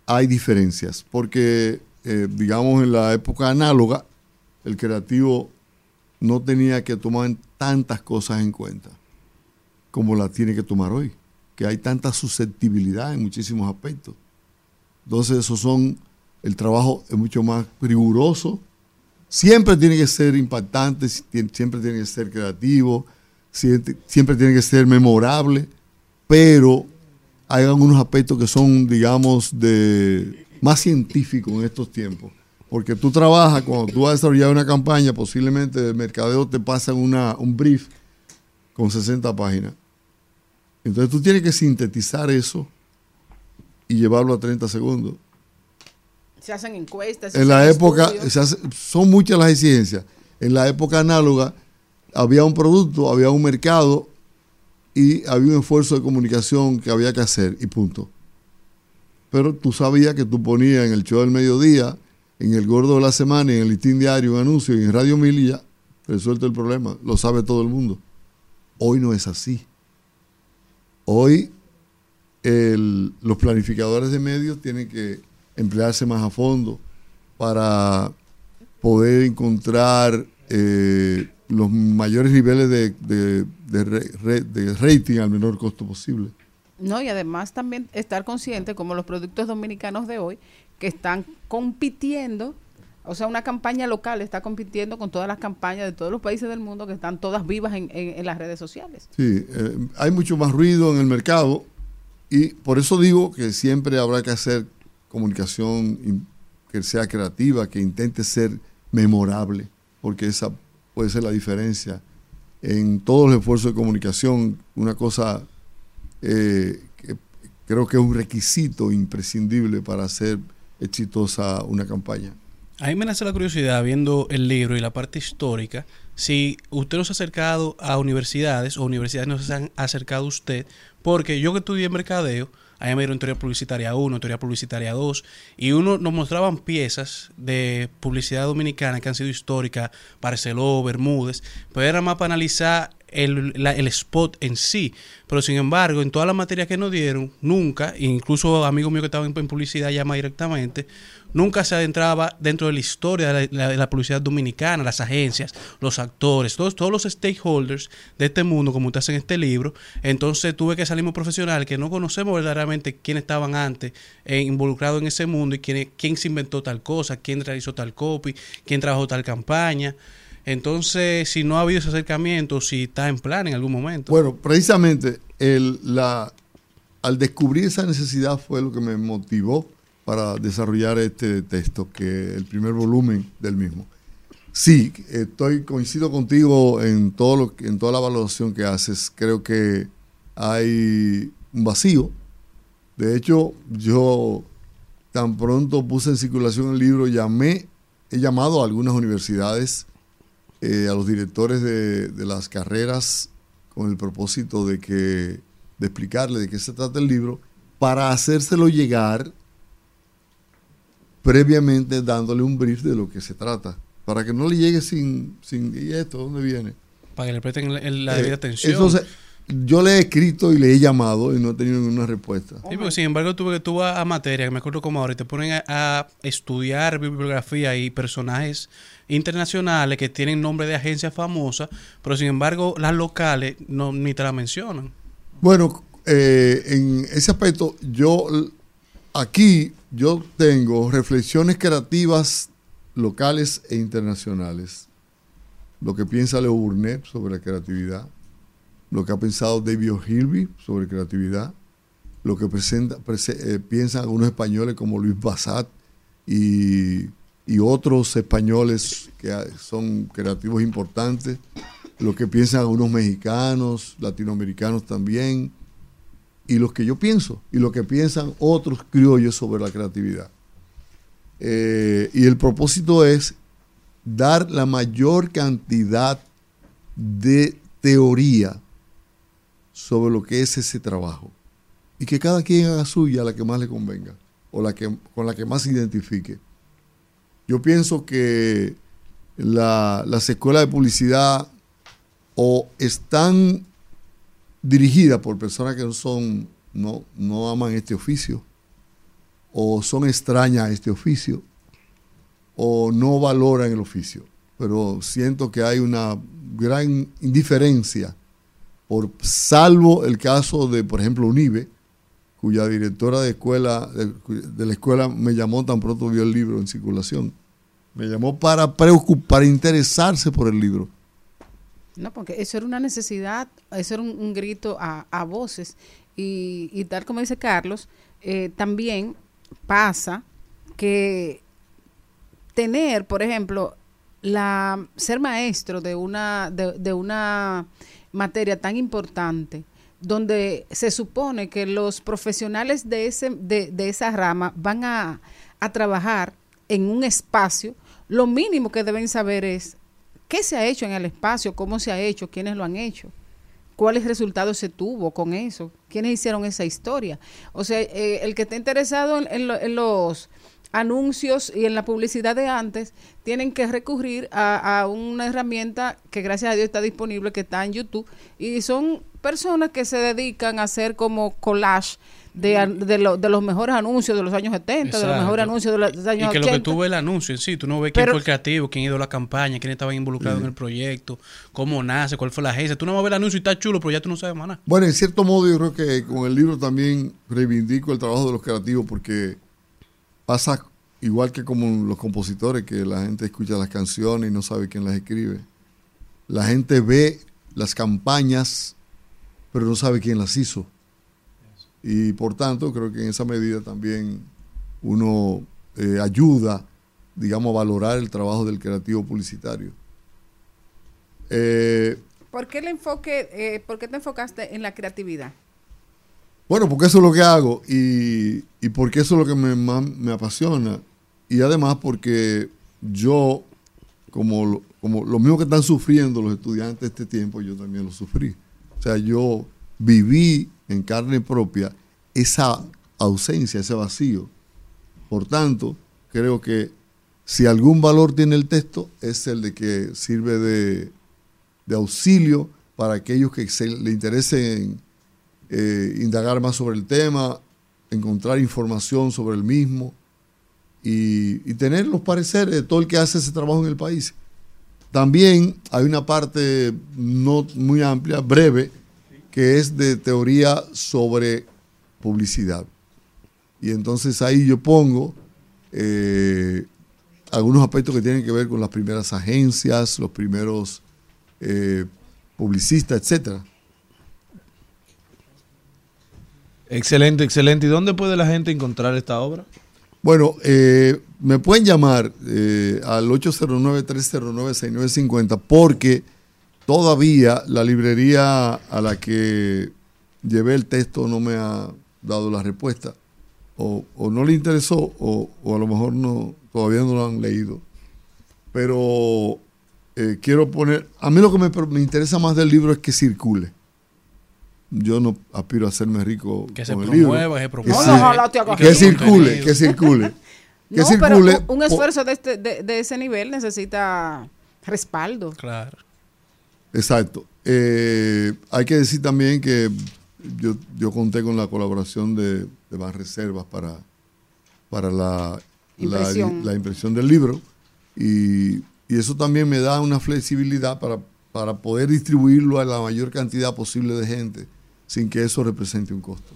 hay diferencias, porque eh, digamos en la época análoga, el creativo no tenía que tomar tantas cosas en cuenta como la tiene que tomar hoy, que hay tanta susceptibilidad en muchísimos aspectos. Entonces, esos son, el trabajo es mucho más riguroso, siempre tiene que ser impactante, siempre tiene que ser creativo, siempre tiene que ser memorable, pero hay algunos aspectos que son, digamos, de más científicos en estos tiempos. Porque tú trabajas, cuando tú vas a desarrollar una campaña, posiblemente el mercadeo te pasa una, un brief con 60 páginas. Entonces tú tienes que sintetizar eso y llevarlo a 30 segundos. Se hacen encuestas. se En la época, estudios. se hace- son muchas las exigencias. En la época análoga había un producto, había un mercado y había un esfuerzo de comunicación que había que hacer y punto. Pero tú sabías que tú ponías en el show del mediodía, en el gordo de la semana, en el listín diario un anuncio y en Radio Mil y ya, resuelto el problema. Lo sabe todo el mundo. Hoy no es así. Hoy los planificadores de medios tienen que emplearse más a fondo para poder encontrar eh, los mayores niveles de, de- de re- re- de rating al menor costo posible. No, y además también estar consciente, como los productos dominicanos de hoy, que están compitiendo, o sea, una campaña local está compitiendo con todas las campañas de todos los países del mundo que están todas vivas en, en- en las redes sociales. Sí, eh, hay mucho más ruido en el mercado y por eso digo que siempre habrá que hacer comunicación que sea creativa, que intente ser memorable, porque esa puede ser la diferencia en todos los esfuerzos de comunicación. Una cosa eh, que creo que es un requisito imprescindible para hacer exitosa una campaña. A mí me nace la curiosidad, viendo el libro y la parte histórica, si usted nos ha acercado a universidades o universidades nos han acercado a usted, porque yo que estudié mercadeo, allá me dieron teoría publicitaria 1, teoría publicitaria 2, y uno nos mostraban piezas de publicidad dominicana que han sido históricas, Barceló, Bermúdez, pero era más para analizar el, el spot en sí. Pero sin embargo, en todas las materias que nos dieron, nunca, incluso amigos míos que estaban en publicidad más directamente, nunca se adentraba dentro de la historia de la, publicidad dominicana, las agencias, los actores, todos, todos los stakeholders de este mundo, como usted hace en este libro. Entonces tuve que salir muy profesional, que no conocemos verdaderamente quiénes estaban antes eh, involucrados en ese mundo y quién, quién se inventó tal cosa, quién realizó tal copy, quién trabajó tal campaña. Entonces, si no ha habido ese acercamiento, si está en plan en algún momento. Bueno, precisamente el, la, al descubrir esa necesidad fue lo que me motivó para desarrollar este texto, que el primer volumen del mismo. Sí, estoy coincido contigo en todo lo en toda la valoración que haces. Creo que hay un vacío. De hecho, yo tan pronto puse en circulación el libro, llamé, he llamado a algunas universidades, eh, a los directores de, de las carreras, con el propósito de que de explicarle de qué se trata el libro, para hacérselo llegar previamente dándole un brief de lo que se trata, para que no le llegue sin, sin ¿y esto dónde viene? Para que le presten la Eh, debida atención. Entonces, yo le he escrito y le he llamado y no he tenido ninguna respuesta. Sí, porque sin embargo tú, tú vas a materia, que me acuerdo como ahora, y te ponen a, a estudiar bibliografía y personajes internacionales que tienen nombre de agencias famosas, pero sin embargo las locales no ni te la mencionan. Bueno, eh, en ese aspecto, yo aquí yo tengo reflexiones creativas locales e internacionales. Lo que piensa Leo Burnett sobre la creatividad, lo que ha pensado David O'Hilby sobre creatividad, lo que presenta, prese- eh, piensan algunos españoles como Luis Bassat y, y otros españoles que ah, son creativos importantes, lo que piensan algunos mexicanos, latinoamericanos también, y los que yo pienso, y lo que piensan otros criollos sobre la creatividad. Eh, y el propósito es dar la mayor cantidad de teoría sobre lo que es ese trabajo. Y que cada quien haga suya la que más le convenga, o la que, con la que más se identifique. Yo pienso que la- las escuelas de publicidad o están dirigidas por personas que no son, no, no aman este oficio, o son extrañas a este oficio, o no valoran el oficio. Pero siento que hay una gran indiferencia, por, salvo el caso de, por ejemplo, UNIBE, cuya directora de escuela de la escuela me llamó tan pronto vio el libro en circulación. Me llamó para preocupar, para interesarse por el libro. No, porque eso era una necesidad, eso era un, grito a, a voces. Y, y tal como dice Carlos, eh, también pasa que tener, por ejemplo, la ser maestro de una, de, de una materia tan importante, donde se supone que los profesionales de, ese, de, de esa rama van a, a trabajar en un espacio, lo mínimo que deben saber es qué se ha hecho en el espacio, cómo se ha hecho, quiénes lo han hecho, cuáles resultados se tuvo con eso, quiénes hicieron esa historia. O sea, eh, el que esté interesado en, en lo- en los anuncios y en la publicidad de antes, tienen que recurrir a una herramienta que gracias a Dios está disponible, que está en YouTube, y son personas que se dedican a hacer como collage de, de, lo- de los mejores anuncios de los años 70, de los mejores anuncios de los Y años que 80. lo que tú ves el anuncio en sí, tú no ves quién Pero- fue el creativo, quién hizo la campaña, quién estaba involucrado en el proyecto, cómo nace, cuál fue la agencia. Tú no vas a ver el anuncio y está chulo, pero ya tú no sabes más nada. Bueno, en cierto modo yo creo que con el libro también reivindico el trabajo de los creativos porque pasa igual que como los compositores, que la gente escucha las canciones y no sabe quién las escribe. La gente ve las campañas, pero no sabe quién las hizo. Y por tanto, creo que en esa medida también uno eh, ayuda, digamos, a valorar el trabajo del creativo publicitario. Eh, ¿Por qué el enfoque, eh, por qué te enfocaste en la creatividad? Bueno, porque eso es lo que hago y, y porque eso es lo que me, más me apasiona. Y además porque yo, como, lo- como lo mismo que están sufriendo los estudiantes de este tiempo, yo también lo sufrí. O sea, yo viví en carne propia esa ausencia, ese vacío. Por tanto, creo que si algún valor tiene el texto, es el de que sirve de, de auxilio para aquellos que se le interesen eh, indagar más sobre el tema, encontrar información sobre el mismo y, y tener los pareceres de todo el que hace ese trabajo en el país. También hay una parte no muy amplia, breve, que es de teoría sobre publicidad. Y entonces ahí yo pongo eh, algunos aspectos que tienen que ver con las primeras agencias, los primeros eh, publicistas, etcétera. Excelente, excelente. ¿Y dónde puede la gente encontrar esta obra? Bueno, eh, me pueden llamar eh, al 809-309-6950 porque todavía la librería a la que llevé el texto no me ha dado la respuesta. o, o no le interesó o, o a lo mejor no todavía no lo han leído. Pero eh, quiero poner, a mí lo que me, me interesa más del libro es que circule. Yo no aspiro a hacerme rico Que se con el promueva, libro. que se Que No, ojalá te hagas que rico. circule, que circule. Que No, pero circule. un, un esfuerzo de, este, de, de ese nivel necesita respaldo. Claro. Exacto. Eh, hay que decir también que yo, yo conté con la colaboración de, de Banreservas para, para la, la- Impresión. la impresión del libro y, y eso también me da una flexibilidad para, para poder distribuirlo a la mayor cantidad posible de gente sin que eso represente un costo.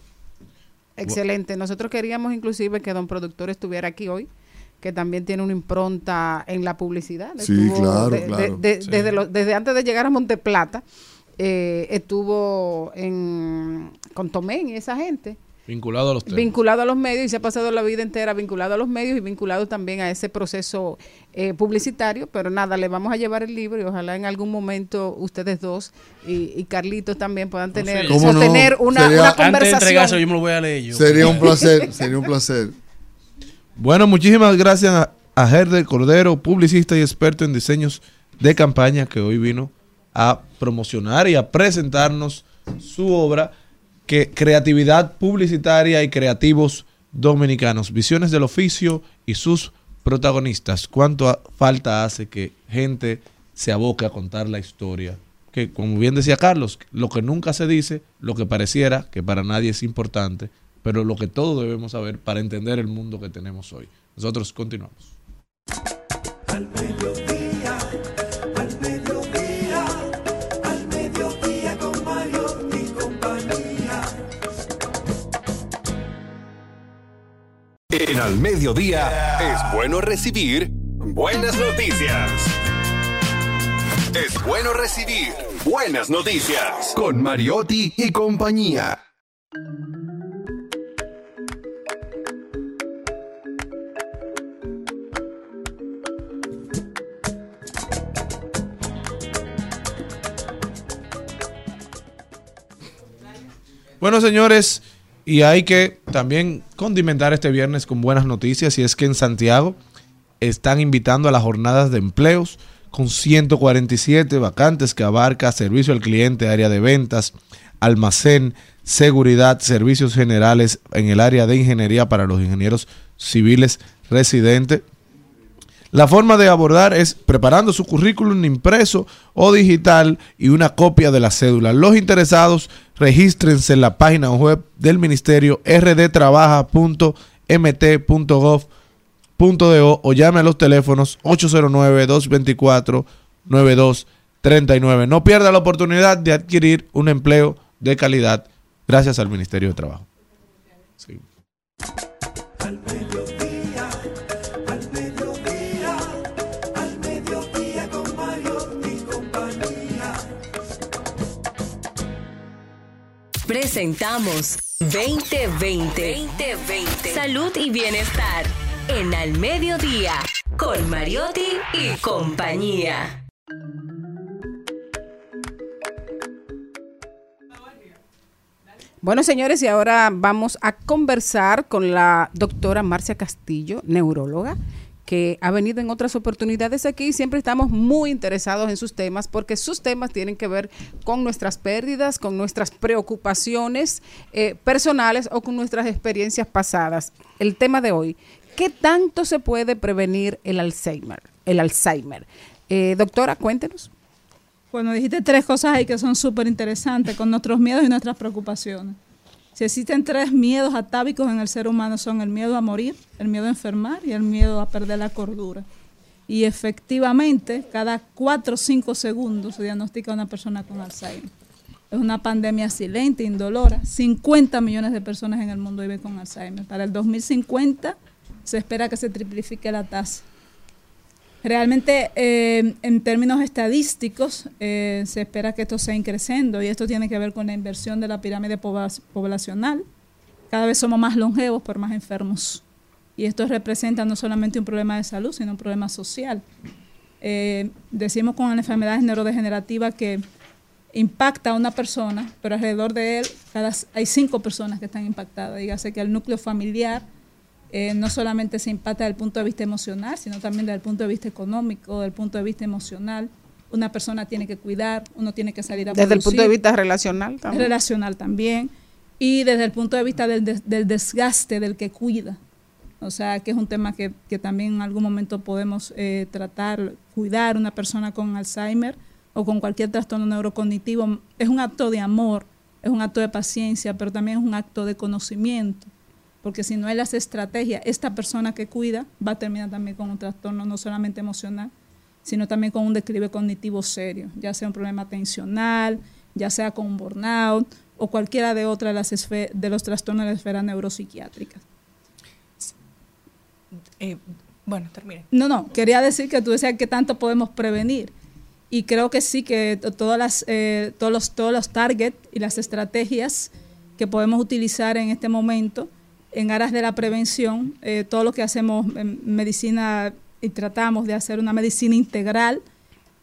Excelente. Nosotros queríamos inclusive que don productor estuviera aquí hoy, que también tiene una impronta en la publicidad. Sí, claro, de- de- claro. de- Sí. Desde, lo- desde antes de llegar a Monteplata, eh, estuvo en, con Tomén y esa gente. Vinculado a los temas. vinculado a los medios y se ha pasado la vida entera vinculado a los medios y vinculado también a ese proceso eh, publicitario, pero nada, le vamos a llevar el libro y ojalá en algún momento ustedes dos y, y Carlitos también puedan tener, sostener una, Sería- una Antes de conversación. yo me lo voy a leer yo. Sería un placer, sería un placer. Bueno, muchísimas gracias a, a Cordero, publicista y experto en diseños de campaña, que hoy vino a promocionar y a presentarnos su obra, que Creatividad Publicitaria y Creativos Dominicanos, Visiones del Oficio y sus protagonistas. ¿Cuánto falta hace que gente se aboque a contar la historia? Que, como bien decía Carlos, lo que nunca se dice, lo que pareciera que para nadie es importante, pero lo que todos debemos saber para entender el mundo que tenemos hoy. Nosotros continuamos. Al mediodía, al mediodía, al mediodía con Mario y compañía. En Al Mediodía es bueno recibir buenas noticias. Es bueno recibir buenas noticias con Mariotti y compañía. Bueno, señores, y hay que también condimentar este viernes con buenas noticias, y es que en Santiago están invitando a las jornadas de empleos con 147 vacantes que abarca servicio al cliente, área de ventas, almacén, seguridad, servicios generales en el área de ingeniería para los ingenieros civiles residentes. La forma de abordar es preparando su currículum impreso o digital y una copia de la cédula. Los interesados regístrense en la página web del ministerio rdtrabaja.mt.gov.do o llame a los teléfonos 809-224-9239. No pierda la oportunidad de adquirir un empleo de calidad gracias al Ministerio de Trabajo. Presentamos 2020. 2020. Salud y bienestar. En Al Mediodía. Con Mariotti y compañía. Bueno, señores, y ahora vamos a conversar con la doctora Marcia Castillo, neuróloga, que ha venido en otras oportunidades aquí y siempre estamos muy interesados en sus temas porque sus temas tienen que ver con nuestras pérdidas, con nuestras preocupaciones eh, personales o con nuestras experiencias pasadas. El tema de hoy, ¿qué tanto se puede prevenir el Alzheimer? El Alzheimer. Eh, doctora, cuéntenos. Bueno, dijiste tres cosas ahí que son súper interesantes con nuestros miedos y nuestras preocupaciones. Si existen tres miedos atávicos en el ser humano son el miedo a morir, el miedo a enfermar y el miedo a perder la cordura. Y efectivamente, cada cuatro o cinco segundos se diagnostica una persona con Alzheimer. Es una pandemia silente, indolora. 50 millones de personas en el mundo viven con Alzheimer. Para el 2050 se espera que se triplifique la tasa. Realmente, eh, en términos estadísticos, eh, se espera que esto sea increciendo y esto tiene que ver con la inversión de la pirámide pobla- poblacional. Cada vez somos más longevos, pero más enfermos. Y esto representa no solamente un problema de salud, sino un problema social. Eh, decimos con las enfermedades neurodegenerativas que impacta a una persona, pero alrededor de él hay cinco personas que están impactadas. Dígase que el núcleo familiar eh, no solamente se impacta desde el punto de vista emocional, sino también desde el punto de vista económico, desde el punto de vista emocional. Una persona tiene que cuidar, uno tiene que salir a Desde el punto de vista relacional también. Relacional también. Y desde el punto de vista del, des- del desgaste del que cuida. O sea, que es un tema que, que también en algún momento podemos eh, tratar, cuidar una persona con Alzheimer o con cualquier trastorno neurocognitivo. Es un acto de amor, es un acto de paciencia, pero también es un acto de conocimiento. Porque si no hay las estrategias, esta persona que cuida va a terminar también con un trastorno no solamente emocional, sino también con un declive cognitivo serio, ya sea un problema atencional, ya sea con un burnout o cualquiera de otra de, las de los trastornos de la esfera neuropsiquiátrica. Eh, bueno, termine. No, no, quería decir que tú decías que tanto podemos prevenir. Y creo que sí, que to- todas las, eh, todos, los, todos los targets y las estrategias que podemos utilizar en este momento en aras de la prevención, eh, todo lo que hacemos en medicina y tratamos de hacer una medicina integral,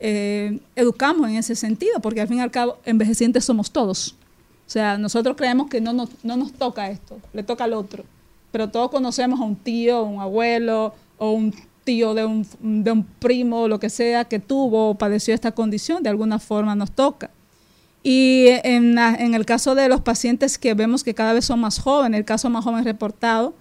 eh, educamos en ese sentido, porque al fin y al cabo envejecientes somos todos. O sea, nosotros creemos que no nos, no nos toca esto, le toca al otro. Pero todos conocemos a un tío, un abuelo o un tío de un, de un primo, lo que sea, que tuvo o padeció esta condición, de alguna forma nos toca. Y en, en el caso de los pacientes que vemos que cada vez son más jóvenes, el caso más joven reportado,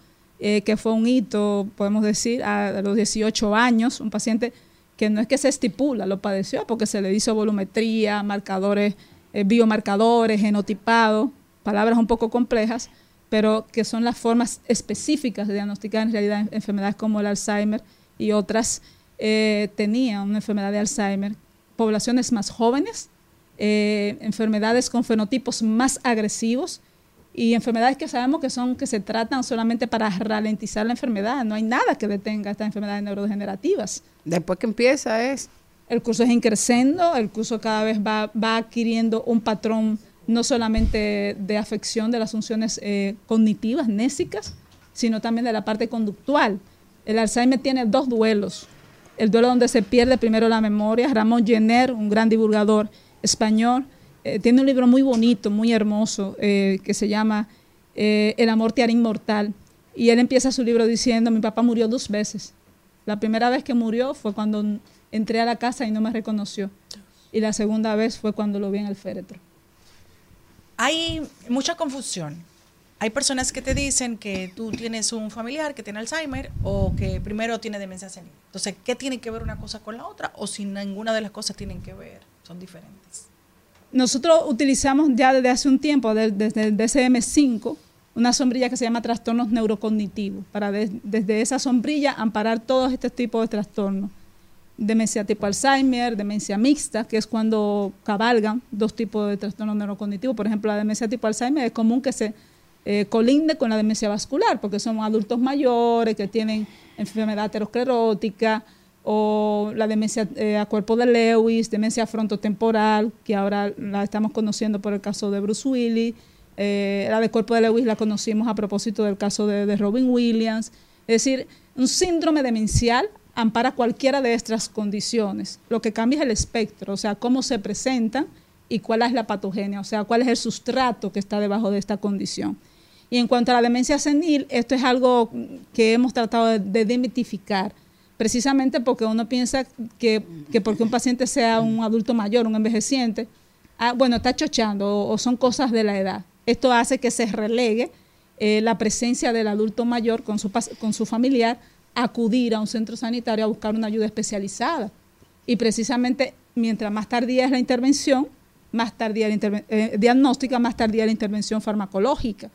eh, que fue un hito, podemos decir, a, los 18 años, un paciente que no es que se estipula, lo padeció porque se le hizo volumetría, marcadores, eh, biomarcadores, genotipado, palabras un poco complejas, pero que son las formas específicas de diagnosticar en realidad enfermedades como el Alzheimer y otras eh, tenían una enfermedad de Alzheimer, poblaciones más jóvenes, eh, enfermedades con fenotipos más agresivos y enfermedades que sabemos que son que se tratan solamente para ralentizar la enfermedad. No hay nada que detenga estas enfermedades neurodegenerativas. Después que empieza es... El curso es increciendo, el curso cada vez va, va adquiriendo un patrón no solamente de afección de las funciones eh, cognitivas, nésicas, sino también de la parte conductual. El Alzheimer tiene dos duelos. El duelo donde se pierde primero la memoria. Ramón Jenner, un gran divulgador español, eh, tiene un libro muy bonito, muy hermoso, eh, que se llama eh, El amor te hará inmortal. Y él empieza su libro diciendo, mi papá murió dos veces. La primera vez que murió fue cuando entré a la casa y no me reconoció. Y la segunda vez fue cuando lo vi en el féretro. Hay mucha confusión. Hay personas que te dicen que tú tienes un familiar que tiene Alzheimer o que primero tiene demencia senil. Entonces, ¿qué tiene que ver una cosa con la otra? O si ninguna de las cosas tienen que ver, son diferentes. Nosotros utilizamos ya desde hace un tiempo, de- desde el DSM-5, una sombrilla que se llama trastornos neurocognitivos, para de- desde esa sombrilla amparar todos estos tipos de trastornos. Demencia tipo Alzheimer, demencia mixta, que es cuando cabalgan dos tipos de trastornos neurocognitivos. Por ejemplo, la demencia tipo Alzheimer es común que se eh, colinde con la demencia vascular, porque son adultos mayores que tienen enfermedad aterosclerótica o la demencia eh, a cuerpo de Lewis, demencia frontotemporal, que ahora la estamos conociendo por el caso de Bruce Willis. Eh, la de cuerpo de Lewis la conocimos a propósito del caso de, Robin Williams. Es decir, un síndrome demencial ampara cualquiera de estas condiciones. Lo que cambia es el espectro, o sea, cómo se presentan y cuál es la patogenia, o sea, cuál es el sustrato que está debajo de esta condición. Y en cuanto a la demencia senil, esto es algo que hemos tratado de, de demitificar, precisamente porque uno piensa que, que porque un paciente sea un adulto mayor, un envejeciente, ah, bueno, está chochando o, son cosas de la edad. Esto hace que se relegue eh, la presencia del adulto mayor con su, con su familiar a acudir a un centro sanitario a buscar una ayuda especializada. Y precisamente mientras más tardía es la intervención, más tardía la interven- eh, diagnóstica, más tardía la intervención farmacológica.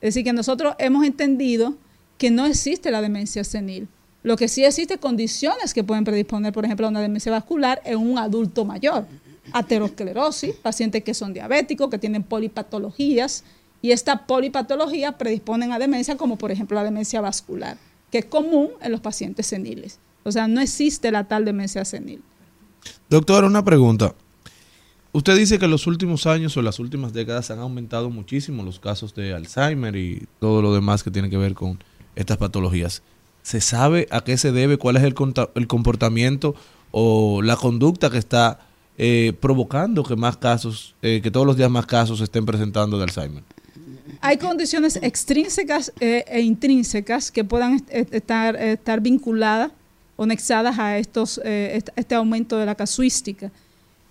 Es decir, que nosotros hemos entendido que no existe la demencia senil. Lo que sí existe condiciones que pueden predisponer, por ejemplo, a una demencia vascular en un adulto mayor. Aterosclerosis, pacientes que son diabéticos, que tienen polipatologías, y esta polipatología predisponen a demencia, como por ejemplo la demencia vascular, que es común en los pacientes seniles. O sea, no existe la tal demencia senil. Doctor, una pregunta. Usted dice que en los últimos años o las últimas décadas han aumentado muchísimo los casos de Alzheimer y todo lo demás que tiene que ver con estas patologías. ¿Se sabe a qué se debe? ¿Cuál es el, el comportamiento o la conducta que está eh, provocando que más casos, eh, que todos los días más casos se estén presentando de Alzheimer? Hay condiciones extrínsecas eh, e intrínsecas que puedan est- est- estar, estar vinculadas o nexadas a estos, eh, est- este aumento de la casuística.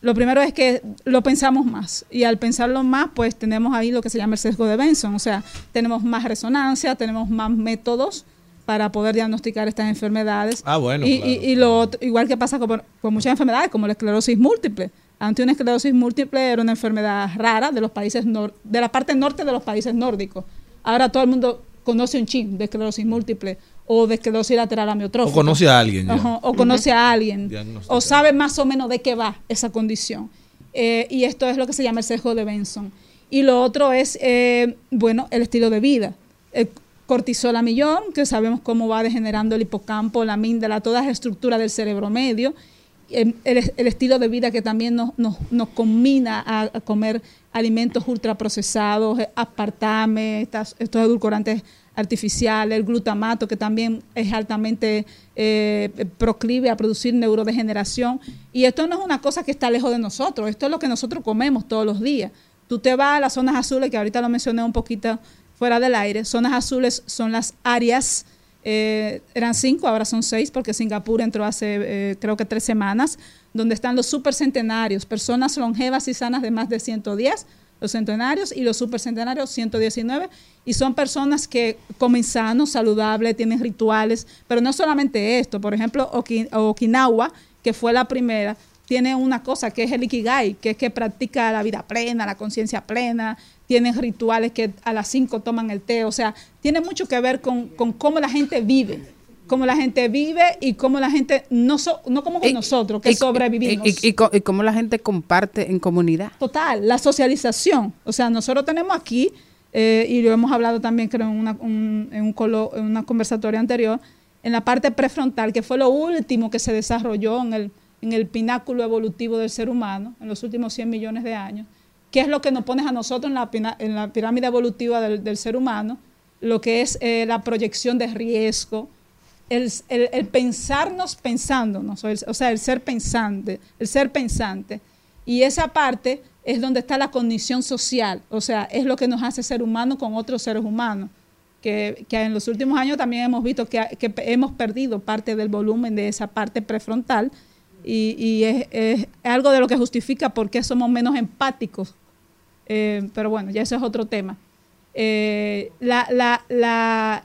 Lo primero es que lo pensamos más y al pensarlo más, pues tenemos ahí lo que se llama el sesgo de Benson, o sea, tenemos más resonancia, tenemos más métodos para poder diagnosticar estas enfermedades. Ah, bueno, Y, claro. y- y lo otro- igual que pasa con, con muchas enfermedades, como la esclerosis múltiple. Antes una esclerosis múltiple era una enfermedad rara de los países nor- de la parte norte de los países nórdicos. Ahora todo el mundo conoce un chin de esclerosis múltiple o de esclerosis lateral amiotrófica. O conoce a alguien ya. O conoce a alguien. O sabe más o menos de qué va esa condición. Eh, y esto es lo que se llama el sesgo de Benson. Y lo otro es, eh, bueno, el estilo de vida. El cortisol a millón, que sabemos cómo va degenerando el hipocampo, la amígdala, todas las estructuras del cerebro medio. El, el- estilo de vida que también nos, nos, nos combina a, comer alimentos ultraprocesados, eh, aspartame, estos edulcorantes artificiales, el glutamato que también es altamente eh, proclive a producir neurodegeneración. Y esto no es una cosa que está lejos de nosotros, esto es lo que nosotros comemos todos los días. Tú te vas a las zonas azules, que ahorita lo mencioné un poquito fuera del aire. Zonas azules son las áreas, eh, eran cinco, ahora son seis, porque Singapur entró hace eh, creo que tres semanas, donde están los supercentenarios, personas longevas y sanas de más de 110, los centenarios y los supercentenarios 119, y son personas que comen sano, saludable, tienen rituales, pero no solamente esto, por ejemplo, Oki- Okinawa, que fue la primera, tiene una cosa que es el Ikigai, que es que practica la vida plena, la conciencia plena, tienen rituales que a las 5 toman el té, o sea, tiene mucho que ver con, con cómo la gente vive, cómo la gente vive y cómo la gente, no, so- no como con nosotros, que y- sobrevivimos. Y, cómo la gente comparte en comunidad. Total, la socialización. O sea, nosotros tenemos aquí, eh, y lo hemos hablado también, creo, en una, un, en un colo- en una conversatoria anterior, en la parte prefrontal, que fue lo último que se desarrolló en el, en el pináculo evolutivo del ser humano en los últimos 100 millones de años, que es lo que nos pones a nosotros en la, en la pirámide evolutiva del, del ser humano, lo que es eh, la proyección de riesgo, el, el- el pensarnos pensándonos, o, el- o sea, el ser pensante, el ser pensante. Y esa parte es donde está la cognición social, o sea, es lo que nos hace ser humanos con otros seres humanos. Que, que en los últimos años también hemos visto que, que hemos perdido parte del volumen de esa parte prefrontal y, y es, es algo de lo que justifica por qué somos menos empáticos. Eh, pero bueno, ya eso es otro tema. Eh, la, la-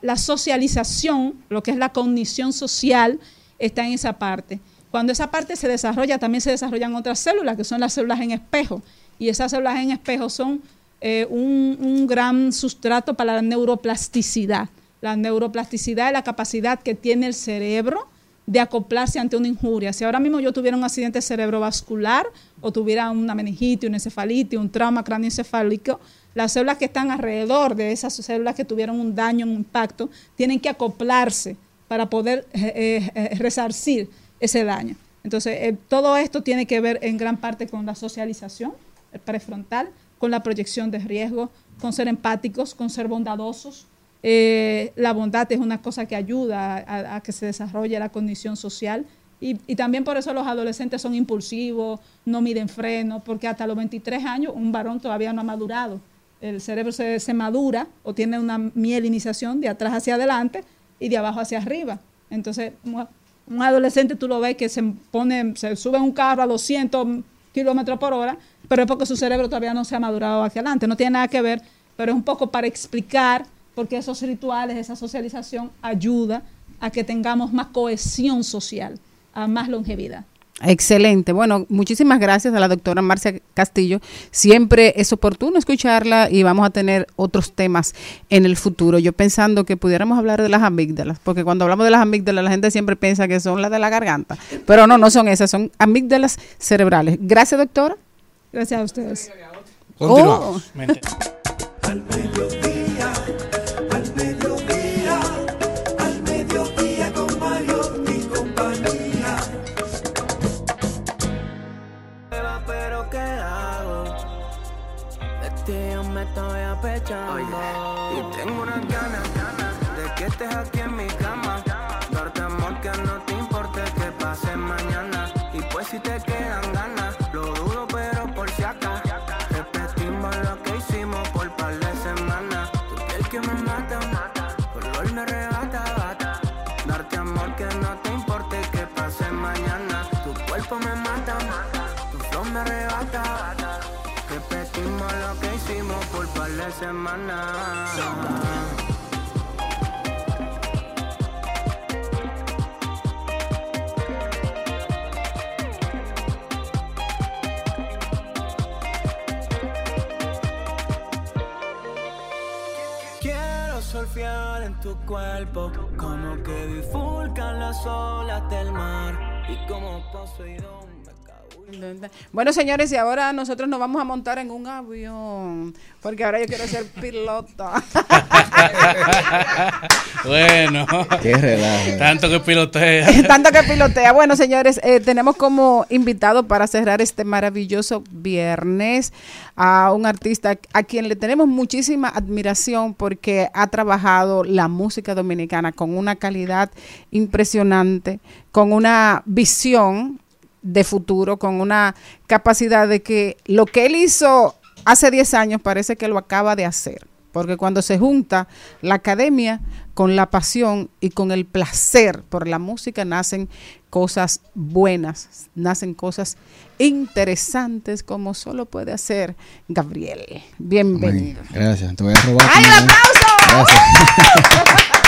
la- socialización, lo que es la cognición social, está en esa parte. Cuando esa parte se desarrolla, también se desarrollan otras células, que son las células en espejo. Y esas células en espejo son eh, un, un gran sustrato para la neuroplasticidad. La neuroplasticidad es la capacidad que tiene el cerebro de acoplarse ante una injuria. Si ahora mismo yo tuviera un accidente cerebrovascular o tuviera una meningitis, una encefalitis, un trauma cráneoencefálico, las células que están alrededor de esas células que tuvieron un daño, un impacto, tienen que acoplarse para poder eh, eh, eh, resarcir ese daño. Entonces, eh, todo esto tiene que ver en gran parte con la socialización eh, prefrontal, con la proyección de riesgo, con ser empáticos, con ser bondadosos. La bondad es una cosa que ayuda a que se desarrolle la condición social y, también por eso los adolescentes son impulsivos, no miden freno, porque hasta los 23 años un varón todavía no ha madurado. El cerebro se, madura o tiene una mielinización de atrás hacia adelante y de abajo hacia arriba. Entonces, un- adolescente tú lo ves que se pone, se sube un carro a 200 kilómetros por hora, pero es porque su cerebro todavía no se ha madurado hacia adelante. No tiene nada que ver, pero es un poco para explicar por qué esos rituales, esa socialización ayuda a que tengamos más cohesión social, a más longevidad. Excelente. Bueno, muchísimas gracias a la doctora Marcia Castillo. Siempre es oportuno escucharla y vamos a tener otros temas en el futuro. Yo pensando que pudiéramos hablar de las amígdalas, porque cuando hablamos de las amígdalas la gente siempre piensa que son las de la garganta, pero no, no son esas, son amígdalas cerebrales. Gracias, doctora. Gracias a ustedes. Continuamos. Al estoy apechando Y semana. Quiero surfear en tu cuerpo, como que bifurcan las olas del mar y como Poseidón. Bueno, señores, y ahora nosotros nos vamos a montar en un avión, porque ahora yo quiero ser pilota. bueno. Qué relajo. Tanto que pilotea. Tanto que pilotea. Bueno, señores, eh, tenemos como invitado para cerrar este maravilloso viernes a un artista a quien le tenemos muchísima admiración porque ha trabajado la música dominicana con una calidad impresionante, con una visión de futuro, con una capacidad de que lo que él hizo hace 10 años parece que lo acaba de hacer. Porque cuando se junta la academia con la pasión y con el placer por la música, nacen cosas buenas, nacen cosas interesantes como solo puede hacer Gabriel. Bienvenido. Gracias, te voy a robar. ¡Ay, un conmigo. aplauso! Gracias.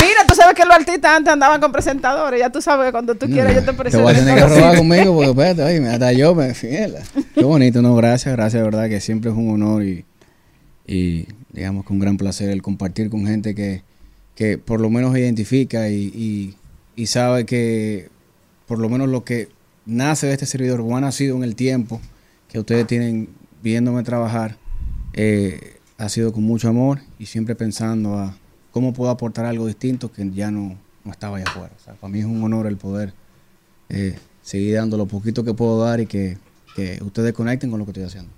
Mira, tú sabes que los artistas antes andaban con presentadores. Ya tú sabes que cuando tú quieras yo te Te presento. voy a tener que robar conmigo porque espérate, oye, hasta yo me fiela. Qué bonito, no, gracias, gracias, de verdad que siempre es un honor y, y digamos que un gran placer el compartir con gente que, que por lo menos identifica y, y, y sabe que por lo menos lo que nace de este servidor o ha nacido en el tiempo que ustedes tienen viéndome trabajar eh, ha sido con mucho amor y siempre pensando a cómo puedo aportar algo distinto que ya no, no estaba allá afuera. O sea, para mí es un honor el poder eh, seguir dando lo poquito que puedo dar y que, que ustedes conecten con lo que estoy haciendo.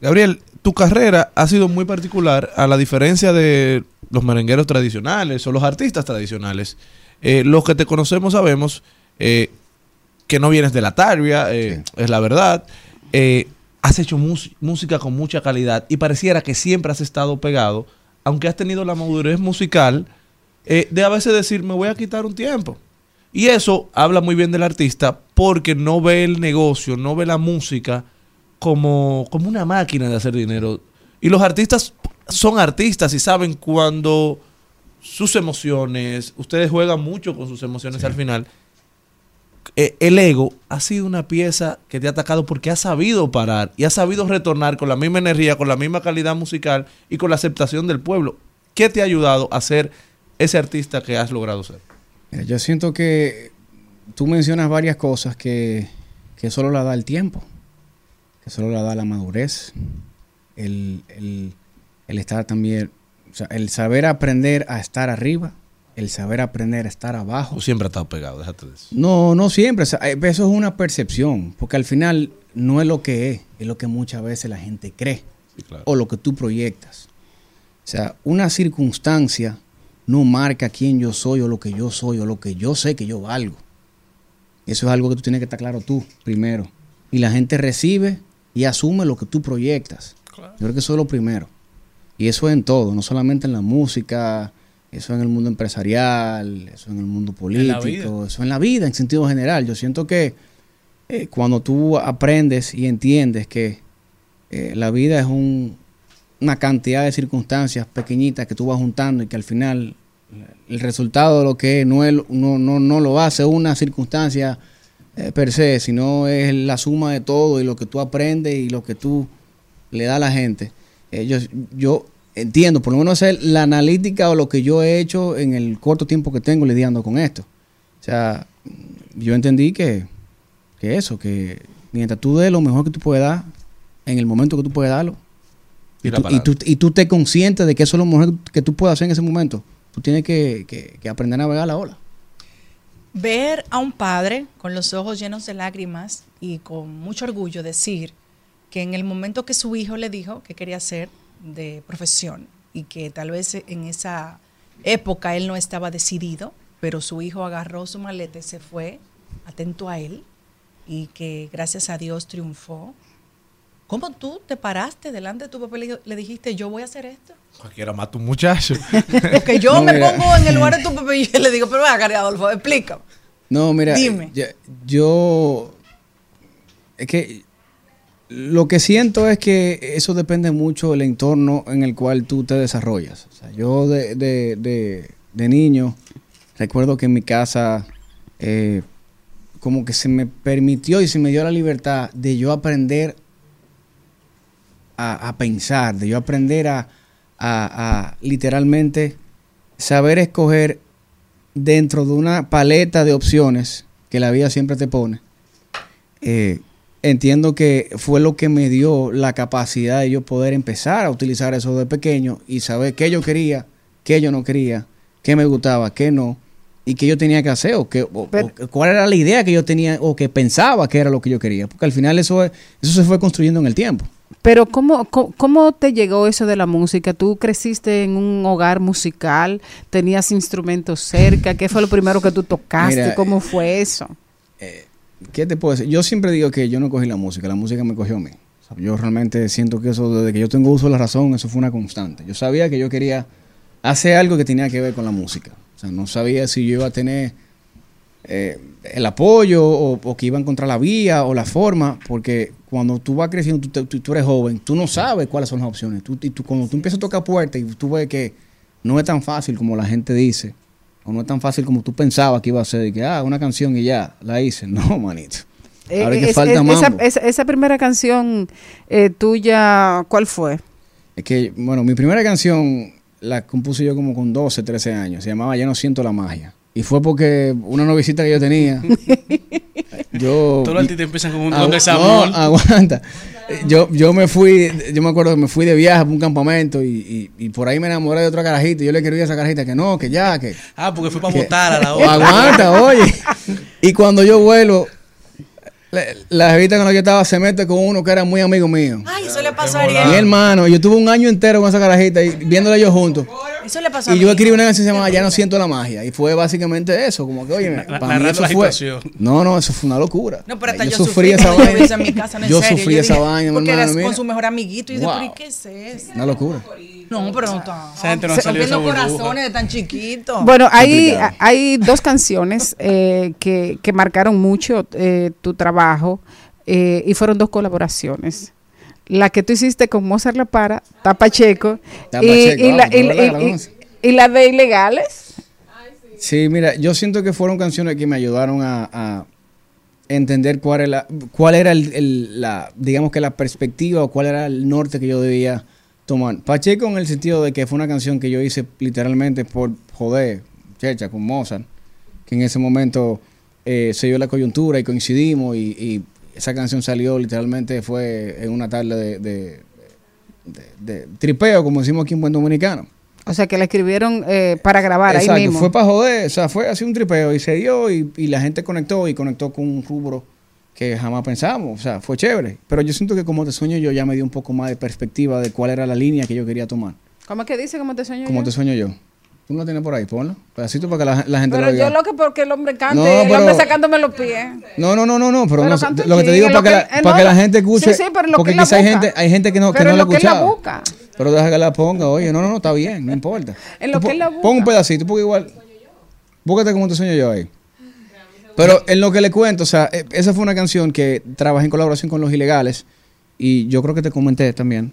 Gabriel, tu carrera ha sido muy particular a la diferencia de los merengueros tradicionales o los artistas tradicionales. Eh, los que te conocemos sabemos eh, que no vienes de la tarbia, eh, es la verdad. Has hecho música con mucha calidad y pareciera que siempre has estado pegado, aunque has tenido la madurez musical eh, de a veces decir, me voy a quitar un tiempo. Y eso habla muy bien del artista porque no ve el negocio, no ve la música como, como una máquina de hacer dinero. Y los artistas son artistas y saben cuando sus emociones, ustedes juegan mucho con sus emociones al final. Eh, el ego ha sido una pieza que te ha atacado porque ha sabido parar y ha sabido retornar con la misma energía, con la misma calidad musical y con la aceptación del pueblo. ¿Qué te ha ayudado a ser ese artista que has logrado ser? Yo siento que tú mencionas varias cosas que, que solo la da el tiempo, que solo la da la madurez, el, el- el estar también, o sea, el saber aprender a estar arriba, el saber aprender a estar abajo. Tú siempre has estado pegado, déjate de eso. No, no siempre. o sea, eh, eso es una percepción, porque al final no es lo que es, es lo que muchas veces la gente cree o lo que tú proyectas. O sea, una circunstancia no marca quién yo soy o lo que yo soy o lo que yo sé que yo valgo. Eso es algo que tú tienes que estar claro tú primero. Y la gente recibe y asume lo que tú proyectas. Yo creo que eso es lo primero. Y eso es en todo, no solamente en la música, eso en el mundo empresarial, eso en el mundo político, eso en la vida en sentido general. Yo siento que eh, cuando tú aprendes y entiendes que eh, la vida es un- una cantidad de circunstancias pequeñitas que tú vas juntando y que al final el resultado de lo que es no, es- no, no, no lo hace una circunstancia eh, per se, sino es la suma de todo y lo que tú aprendes y lo que tú le das a la gente. Eh, yo, yo entiendo, por lo menos es la analítica o lo que yo he hecho en el corto tiempo que tengo lidiando con esto. O sea, yo entendí que, que eso, que mientras tú des lo mejor que tú puedes dar, en el momento que tú puedes darlo, tú, y, tú, y tú te conscientes de que eso es lo mejor que tú puedes hacer en ese momento, tú tienes que, que- que aprender a navegar la ola. Ver a un padre con los ojos llenos de lágrimas y con mucho orgullo decir que en el momento que su hijo le dijo que quería ser de profesión y que tal vez en esa época él no estaba decidido, pero su hijo agarró su maleta y se fue atento a él y que gracias a Dios triunfó. ¿Cómo tú te paraste delante de tu papá y le- dijiste, yo voy a hacer esto? Cualquiera mata un muchacho. Porque yo No, me mira. pongo en el lugar de tu papá y le digo, pero venga, Adolfo, explícame. No, mira, Dime. ya- yo, es que Lo que siento es que eso depende mucho del entorno en el cual tú te desarrollas. O sea, yo de, de- de- niño recuerdo que en mi casa eh, como que se me permitió y se me dio la libertad de yo aprender a, a pensar, de yo aprender a, a- a literalmente saber escoger dentro de una paleta de opciones que la vida siempre te pone. Eh, entiendo que fue lo que me dio la capacidad de yo poder empezar a utilizar eso de pequeño y saber qué yo quería, qué yo no quería, qué me gustaba, qué no, y qué yo tenía que hacer, o, qué, o- o cuál era la idea que yo tenía, o que pensaba que era lo que yo quería. Porque al final eso, es- eso se fue construyendo en el tiempo. Pero ¿cómo, cómo, cómo te llegó eso de la música? ¿Tú creciste en un hogar musical? ¿Tenías instrumentos cerca? ¿Qué fue lo primero que tú tocaste? Mira, ¿Cómo fue eso? ¿Qué te puedo decir? Yo siempre digo que yo no cogí la música, la música me cogió a mí. Yo realmente siento que eso, desde que yo tengo uso de la razón, eso fue una constante. Yo sabía que yo quería hacer algo que tenía que ver con la música. O sea, no sabía si yo iba a tener eh, el apoyo o, que iba a encontrar la vía o la forma, porque cuando tú vas creciendo, tú, tú- tú eres joven, tú no sabes cuáles son las opciones. Tú, y tú, cuando tú empiezas a tocar puertas y tú ves que no es tan fácil como la gente dice, o no es tan fácil como tú pensabas que iba a ser, y que, ah, una canción y ya, la hice. No, manito. Eh, Ahora es que es- falta es- esa, mambo. esa- esa primera canción eh, tuya, ¿cuál fue? Es que, bueno, mi primera canción la compuse yo como con 12, 13 años. Se llamaba Ya no siento la magia. Y fue porque una novicita que yo tenía. yo. Todos los artistas empiezan con un don de sabor. No, aguanta. Yo, yo me fui, yo me acuerdo que me fui de viaje para un campamento y, y- y por ahí me enamoré de otra carajita. Y yo le quería a esa carajita que no, que ya, que. Ah, porque fue para votar a la O otra. Aguanta, oye. Y cuando yo vuelo, la, la jevita con la que yo estaba se mete con uno que era muy amigo mío. Ay, eso le pasó a Ariel. Mi hermano, yo tuve un año entero con esa carajita y viéndola yo juntos. Eso le pasó a Y yo escribí una canción que se llamaba Ya no siento la magia. Y fue básicamente eso, como que, oye, para mí narrando eso la fue. situación. No, no, eso fue una locura. No, pero hasta yo, yo, sufrí sufrí esa yo vaina. en mi casa, no, en yo serio. sufrí esa dije, vaina, Porque hermano. eras mira. con su mejor amiguito y yo Wow. dije, ¿pero ¿y qué es eso? Una locura. No, pero no está. Esa gente no Se rompiendo corazones de tan chiquito. Bueno, hay, hay dos canciones eh, que, que marcaron mucho eh, tu trabajo eh, y fueron dos colaboraciones. La que tú hiciste con Mozart La Para, Tapacheco, Tapa y, la, de Ilegales. Sí, mira, yo siento que fueron canciones que me ayudaron a, a entender cuál era, cuál era el, el- la, digamos que la perspectiva o cuál era el norte que yo debía tomar. Pacheco en el sentido de que fue una canción que yo hice literalmente por joder, checha, con Mozart, que en ese momento eh, se dio la coyuntura y coincidimos y, y esa canción salió literalmente fue en una tarde de, de- de- de tripeo, como decimos aquí en buen dominicano. O sea, que la escribieron eh, para grabar Exacto, ahí mismo. fue para joder, o sea, fue así un tripeo y se dio y, y la gente conectó y conectó con un rubro que jamás pensamos, o sea, fue chévere. Pero yo siento que como te sueño yo ya me dio un poco más de perspectiva de cuál era la línea que yo quería tomar. ¿Cómo es que dice? ¿Cómo te sueño Como yo? te sueño yo. Tú no lo tienes por ahí, ponlo. Pedacito para que la, la gente Pero lo oiga. yo lo que porque el hombre cante, No, el pero- hombre sacándome los pies. No, no, no, no, no, pero, Pero no lo que te digo chin, para que, lo la, que- eh, para no, que la gente escuche, Sí, sí, pero lo porque que quizá hay la gente, hay gente que no, que Pero no la lo que él la busca. Pero deja que la ponga, oye, no, no, no, está bien, no importa. En lo Tú que la busca. Pon un pedacito, porque igual, búscate como te sueño yo ahí. Pero en lo que le cuento, o sea, eh, esa fue una canción que trabajé en colaboración con Los Ilegales y yo creo que te comenté también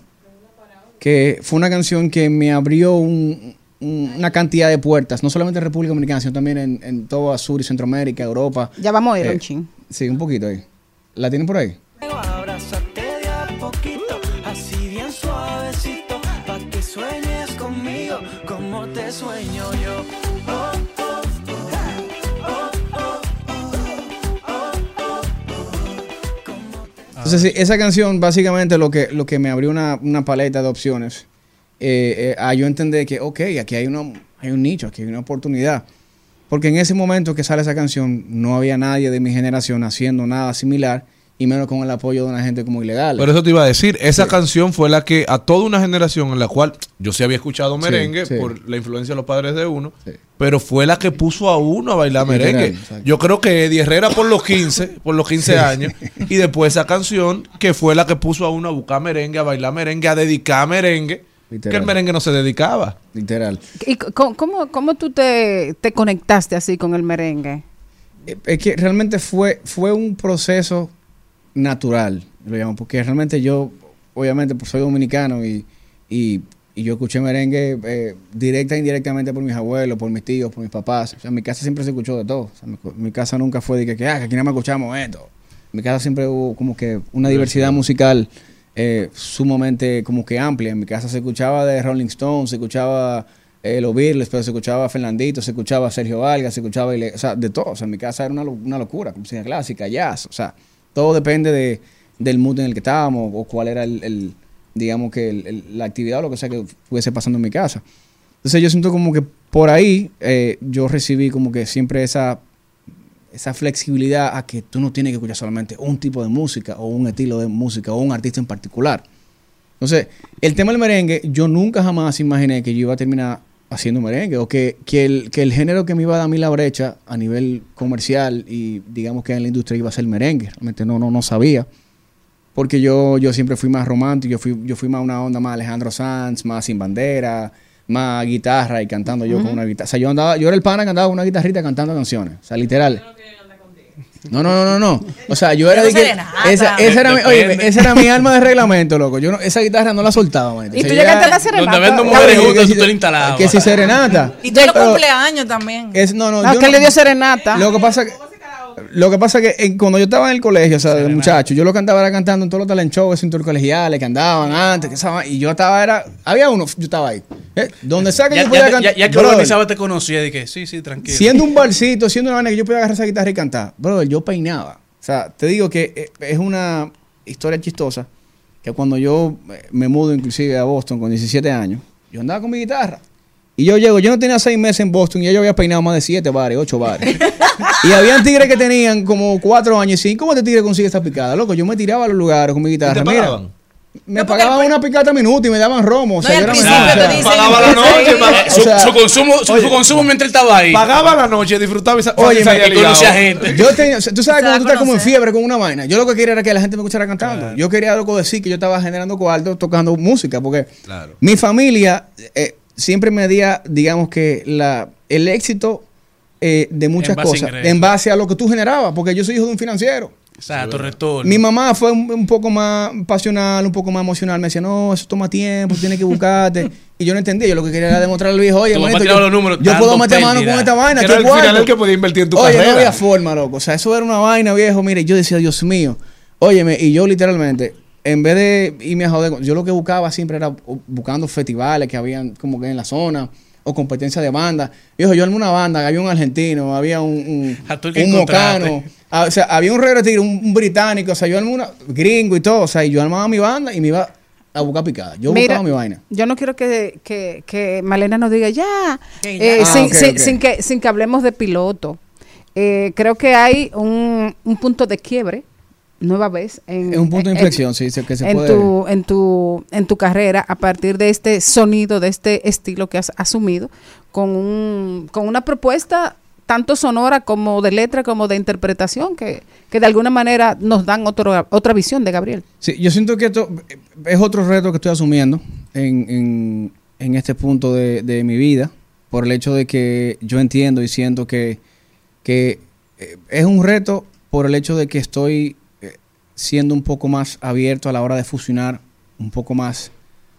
que fue una canción que me abrió un- una cantidad de puertas, no solamente en República Dominicana, sino también en, en toda Sur y Centroamérica, Europa. Ya vamos a ir Eh, un chin. Sí, un poquito ahí. ¿La tienen por ahí? Sueño yo. Entonces, sí, esa canción básicamente lo que, lo que me abrió una, una paleta de opciones eh, eh, a yo entender que, ok, aquí hay, uno, hay un nicho, aquí hay una oportunidad. Porque en ese momento que sale esa canción, no había nadie de mi generación haciendo nada similar, y menos con el apoyo de una gente como ilegal. Pero eso te iba a decir, esa canción fue la que a toda una generación en la cual yo sí había escuchado merengue sí. por la influencia de los padres de uno, pero fue la que puso a uno a bailar merengue. Yo creo que Eddie Herrera por los 15, por los 15 Sí. años, y después esa canción que fue la que puso a uno a buscar merengue, a bailar merengue, a dedicar merengue, que Literal. el merengue no se dedicaba. Literal. ¿Y cómo, cómo, tú te, te conectaste así con el merengue? Eh, Es que realmente fue, fue un proceso natural. lo llamo, porque realmente yo, obviamente, pues soy dominicano y, y, y yo escuché merengue eh, directa e indirectamente por mis abuelos, por mis tíos, por mis papás. O sea, en mi casa siempre se escuchó de todo. O sea, mi, mi casa nunca fue de que, que, ah, que aquí nada más escuchamos esto. En mi casa siempre hubo como que una diversidad musical eh, sumamente como que amplia. En mi casa se escuchaba de Rolling Stones, se escuchaba eh, los Beatles, pero se escuchaba Fernandito, se escuchaba Sergio Vargas, se escuchaba, o de todo. O sea, en mi casa era una, una locura, música clásica, jazz, o sea, todo depende de, del mood en el que estábamos o cuál era el, el, digamos que la actividad o lo que sea que fuese pasando en mi casa. Entonces yo siento como que por ahí eh, yo recibí como que siempre esa esa flexibilidad a que tú no tienes que escuchar solamente un tipo de música o un estilo de música o un artista en particular. Entonces, el tema del merengue, yo nunca jamás imaginé que yo iba a terminar haciendo merengue o que, que, el, que el género que me iba a dar a la brecha a nivel comercial y digamos que en la industria iba a ser merengue. Realmente no, no, no sabía. Porque yo, yo siempre fui más romántico, yo fui, yo fui más una onda más Alejandro Sanz, más sin bandera, más guitarra y cantando yo con una guitarra. O sea, yo andaba, yo era el pana que andaba con una guitarrita cantando canciones. O sea, literal. No, no, no, no, no. O sea, yo era de que esa, esa era mi, oye, esa era mi alma de reglamento, loco. Yo no, esa guitarra no la soltaba, manito. ¿Y tú yo llegaste era- a la serenata? Donde vendo mujeres juntas, tú te la instalabas. Que si serenata. Y tú los cumpleaños también. es, no, no, No, yo que no- le dio serenata. Lo que pasa que lo que pasa que en- cuando yo estaba en el colegio, o sea, de muchacho, yo lo que andaba era cantando en todos los talent shows intercolegiales que andaban antes, que estaban, y yo estaba era, había uno, yo estaba ahí. Eh, Donde sea que Ya, yo podía cantar. ya, ya que organizaba te conocía, dije, sí, sí, tranquilo. Siendo un barcito, siendo una vaina que yo podía agarrar esa guitarra y cantar, brother, yo peinaba. O sea, te digo que eh, es una historia chistosa que cuando yo me mudo inclusive a Boston con 17 años, yo andaba con mi guitarra. Y yo llego, yo no tenía seis meses en Boston y ya yo había peinado más de siete bares, ocho bares. y habían tigres que tenían como cuatro años y decían, ¿cómo este tigre consigue esta picada? Loco, yo me tiraba a los lugares con mi guitarra. te Mira, pagaban? me pagaban una picata minuto y me daban romo. O sea, No, y yo era te dicen- Pagaba la noche, Su, o sea, su consumo, su, oye, su consumo mientras él estaba ahí. Pagaba la noche, disfrutaba y sa- Oye, y conocía gente. Yo tenía, tú sabes cuando tú a estás como en fiebre con una vaina. Yo lo que quería era que la gente me escuchara cantando. Yo quería algo decir que yo estaba generando cuarto tocando música, porque Claro. mi familia eh, siempre medía, digamos que la, el éxito eh, de muchas cosas ingresos. en base a lo que tú generabas, porque yo soy hijo de un financiero. Exacto, retorno. Mi mamá fue un, un poco más pasional, un poco más emocional. Me decía, no, eso toma tiempo, tienes que buscarte. y yo no entendía. Yo lo que quería era demostrarle al viejo, oye, manito, yo, los números, yo puedo meter mano pérdida. con esta vaina. Era cuarto". final el que podía invertir en tu Oye, carrera. no había forma, loco. O sea, eso era una vaina, viejo. Mire, yo decía, Dios mío. Óyeme, y yo literalmente, en vez de irme a joder, yo lo que buscaba siempre era bu- buscando festivales que habían como que en la zona o competencia de banda. Viejo, yo armé una banda, había un argentino, había un, un, mocano, o sea, había un reggae tigre, un, un británico, o sea, yo armé una gringo y todo, o sea, y yo armaba mi banda y me iba a buscar picada. Yo Mira, buscaba mi vaina. Yo no quiero que, que, que Malena nos diga ya, eh, sin, Ah, sin- ok. sin que, sin que hablemos de piloto. Eh, creo que hay un, un punto de quiebre, nueva vez, en, Es un punto de en- inflexión, sí, se- que se en puede. tu, en, tu, en tu carrera a partir de este sonido, de este estilo que has asumido, con, un, con una propuesta tanto sonora como de letra como de interpretación que, que de alguna manera nos dan otro, otra visión de Gabriel. Sí, yo siento que esto es otro reto que estoy asumiendo en, en- en este punto de, de mi vida, por el hecho de que yo entiendo y siento que, que eh, es un reto por el hecho de que estoy siendo un poco más abierto a la hora de fusionar, un poco más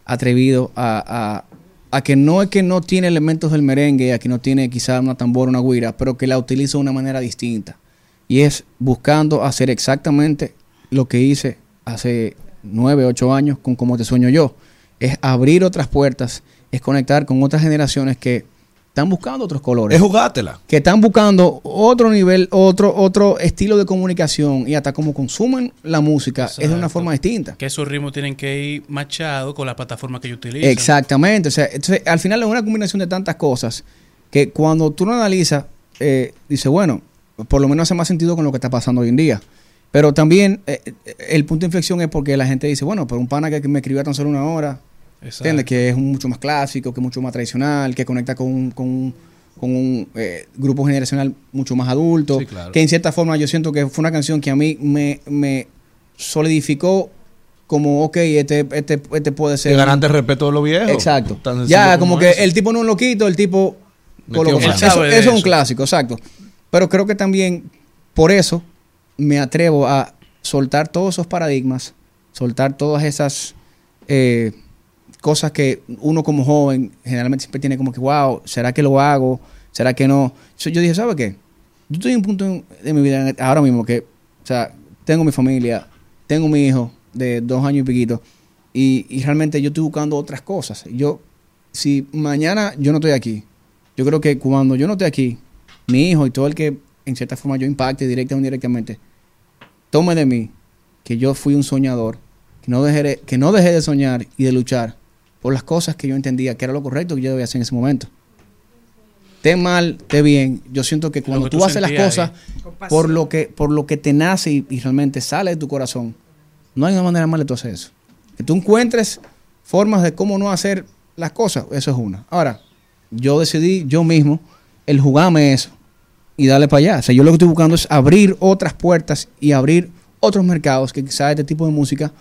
atrevido a, a- a que no es que no tiene elementos del merengue, a que no tiene quizá una tambora, una guira, pero que la utilizo de una manera distinta. Y es buscando hacer exactamente lo que hice hace nueve, ocho años con Como Te Sueño Yo. Es abrir otras puertas, es conectar con otras generaciones que están buscando otros colores Es jugátela. que están buscando otro nivel, otro, otro estilo de comunicación y hasta como consumen la música es de una forma distinta. Que esos ritmos tienen que ir machados con la plataforma que ellos utilizan. Exactamente. O sea, entonces, al final es una combinación de tantas cosas que cuando tú lo analizas, eh, dices, bueno, por lo menos hace más sentido con lo que está pasando hoy en día. Pero también eh, eh, el punto de inflexión es porque la gente dice, bueno, pero un pana que me escribió tan solo una hora. ¿Entiendes? Que es un- mucho más clásico, que es mucho más tradicional, que conecta con un, con un, con un, eh, grupo generacional mucho más adulto. Sí, claro. Que en cierta forma yo siento que fue una canción que a mí me, me solidificó como, ok, este, este, este puede ser... Que ganaste el respeto de los viejos. Exacto. Ya, como que el tipo no es un loquito, el tipo... Eso, es un clásico, exacto. Pero creo que también por eso me atrevo a soltar todos esos paradigmas soltar todas esas eh, cosas que uno como joven generalmente siempre tiene como que, wow, ¿será que lo hago? ¿Será que no? Yo dije, ¿sabe qué? Yo estoy en un punto de mi vida ahora mismo que, o sea, tengo mi familia, tengo mi hijo de dos años y piquito, y, y realmente yo estoy buscando otras cosas. Yo, si mañana yo no estoy aquí, yo creo que cuando yo no esté aquí, mi hijo y todo el que en cierta forma yo impacte directa o indirectamente, tome de mí que yo fui un soñador, que no, dejé, que no dejé de soñar y de luchar por las cosas que yo entendía que era lo correcto que yo debía hacer en ese momento. Esté mal, esté bien. Yo siento que cuando que tú, tú haces las cosas ahí. por lo, que, por lo que te nace y, y realmente sale de tu corazón, no hay una manera mal de tú hacer eso. Que tú encuentres formas de cómo no hacer las cosas, eso es una. Ahora, yo decidí yo mismo el jugarme eso y darle para allá. O sea, yo lo que estoy buscando es abrir otras puertas y abrir otros mercados que quizás este tipo de música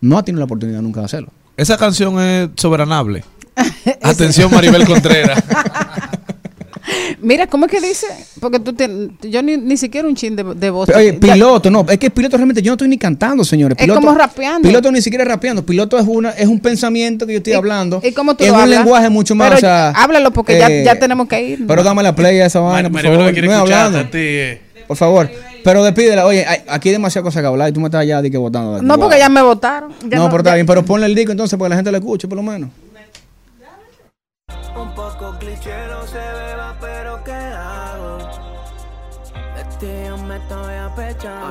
no ha tenido la oportunidad nunca de hacerlo. Esa canción es soberanable. Atención, Maribel Contreras. Mira, ¿cómo es que dice? Porque tú te- yo ni, ni siquiera un chin de, de voz. Pero, oye, Ya- piloto, no, es que piloto realmente yo no estoy ni cantando, señores. Es como rapeando. Piloto ni siquiera rapeando. Piloto es una es un pensamiento que yo estoy hablando. ¿Y cómo tú es lo un hablas? lenguaje mucho más. Pero o sea, háblalo porque ya, eh, ya tenemos que ir. Pero dame la play a esa vaina, por Maribel favor. no hablando. a ti, eh. Por favor. Pero despídela. Oye, hay- aquí hay demasiadas cosas que hablar y tú me estás ya de que votando. no, Wow. porque ya me votaron. Ya No, pero está ya- bien. Pero ponle el disco entonces para que la gente lo escuche, por lo menos. Un poco cliché, no se beba, pero ¿qué hago? De ti yo me estoy apechando.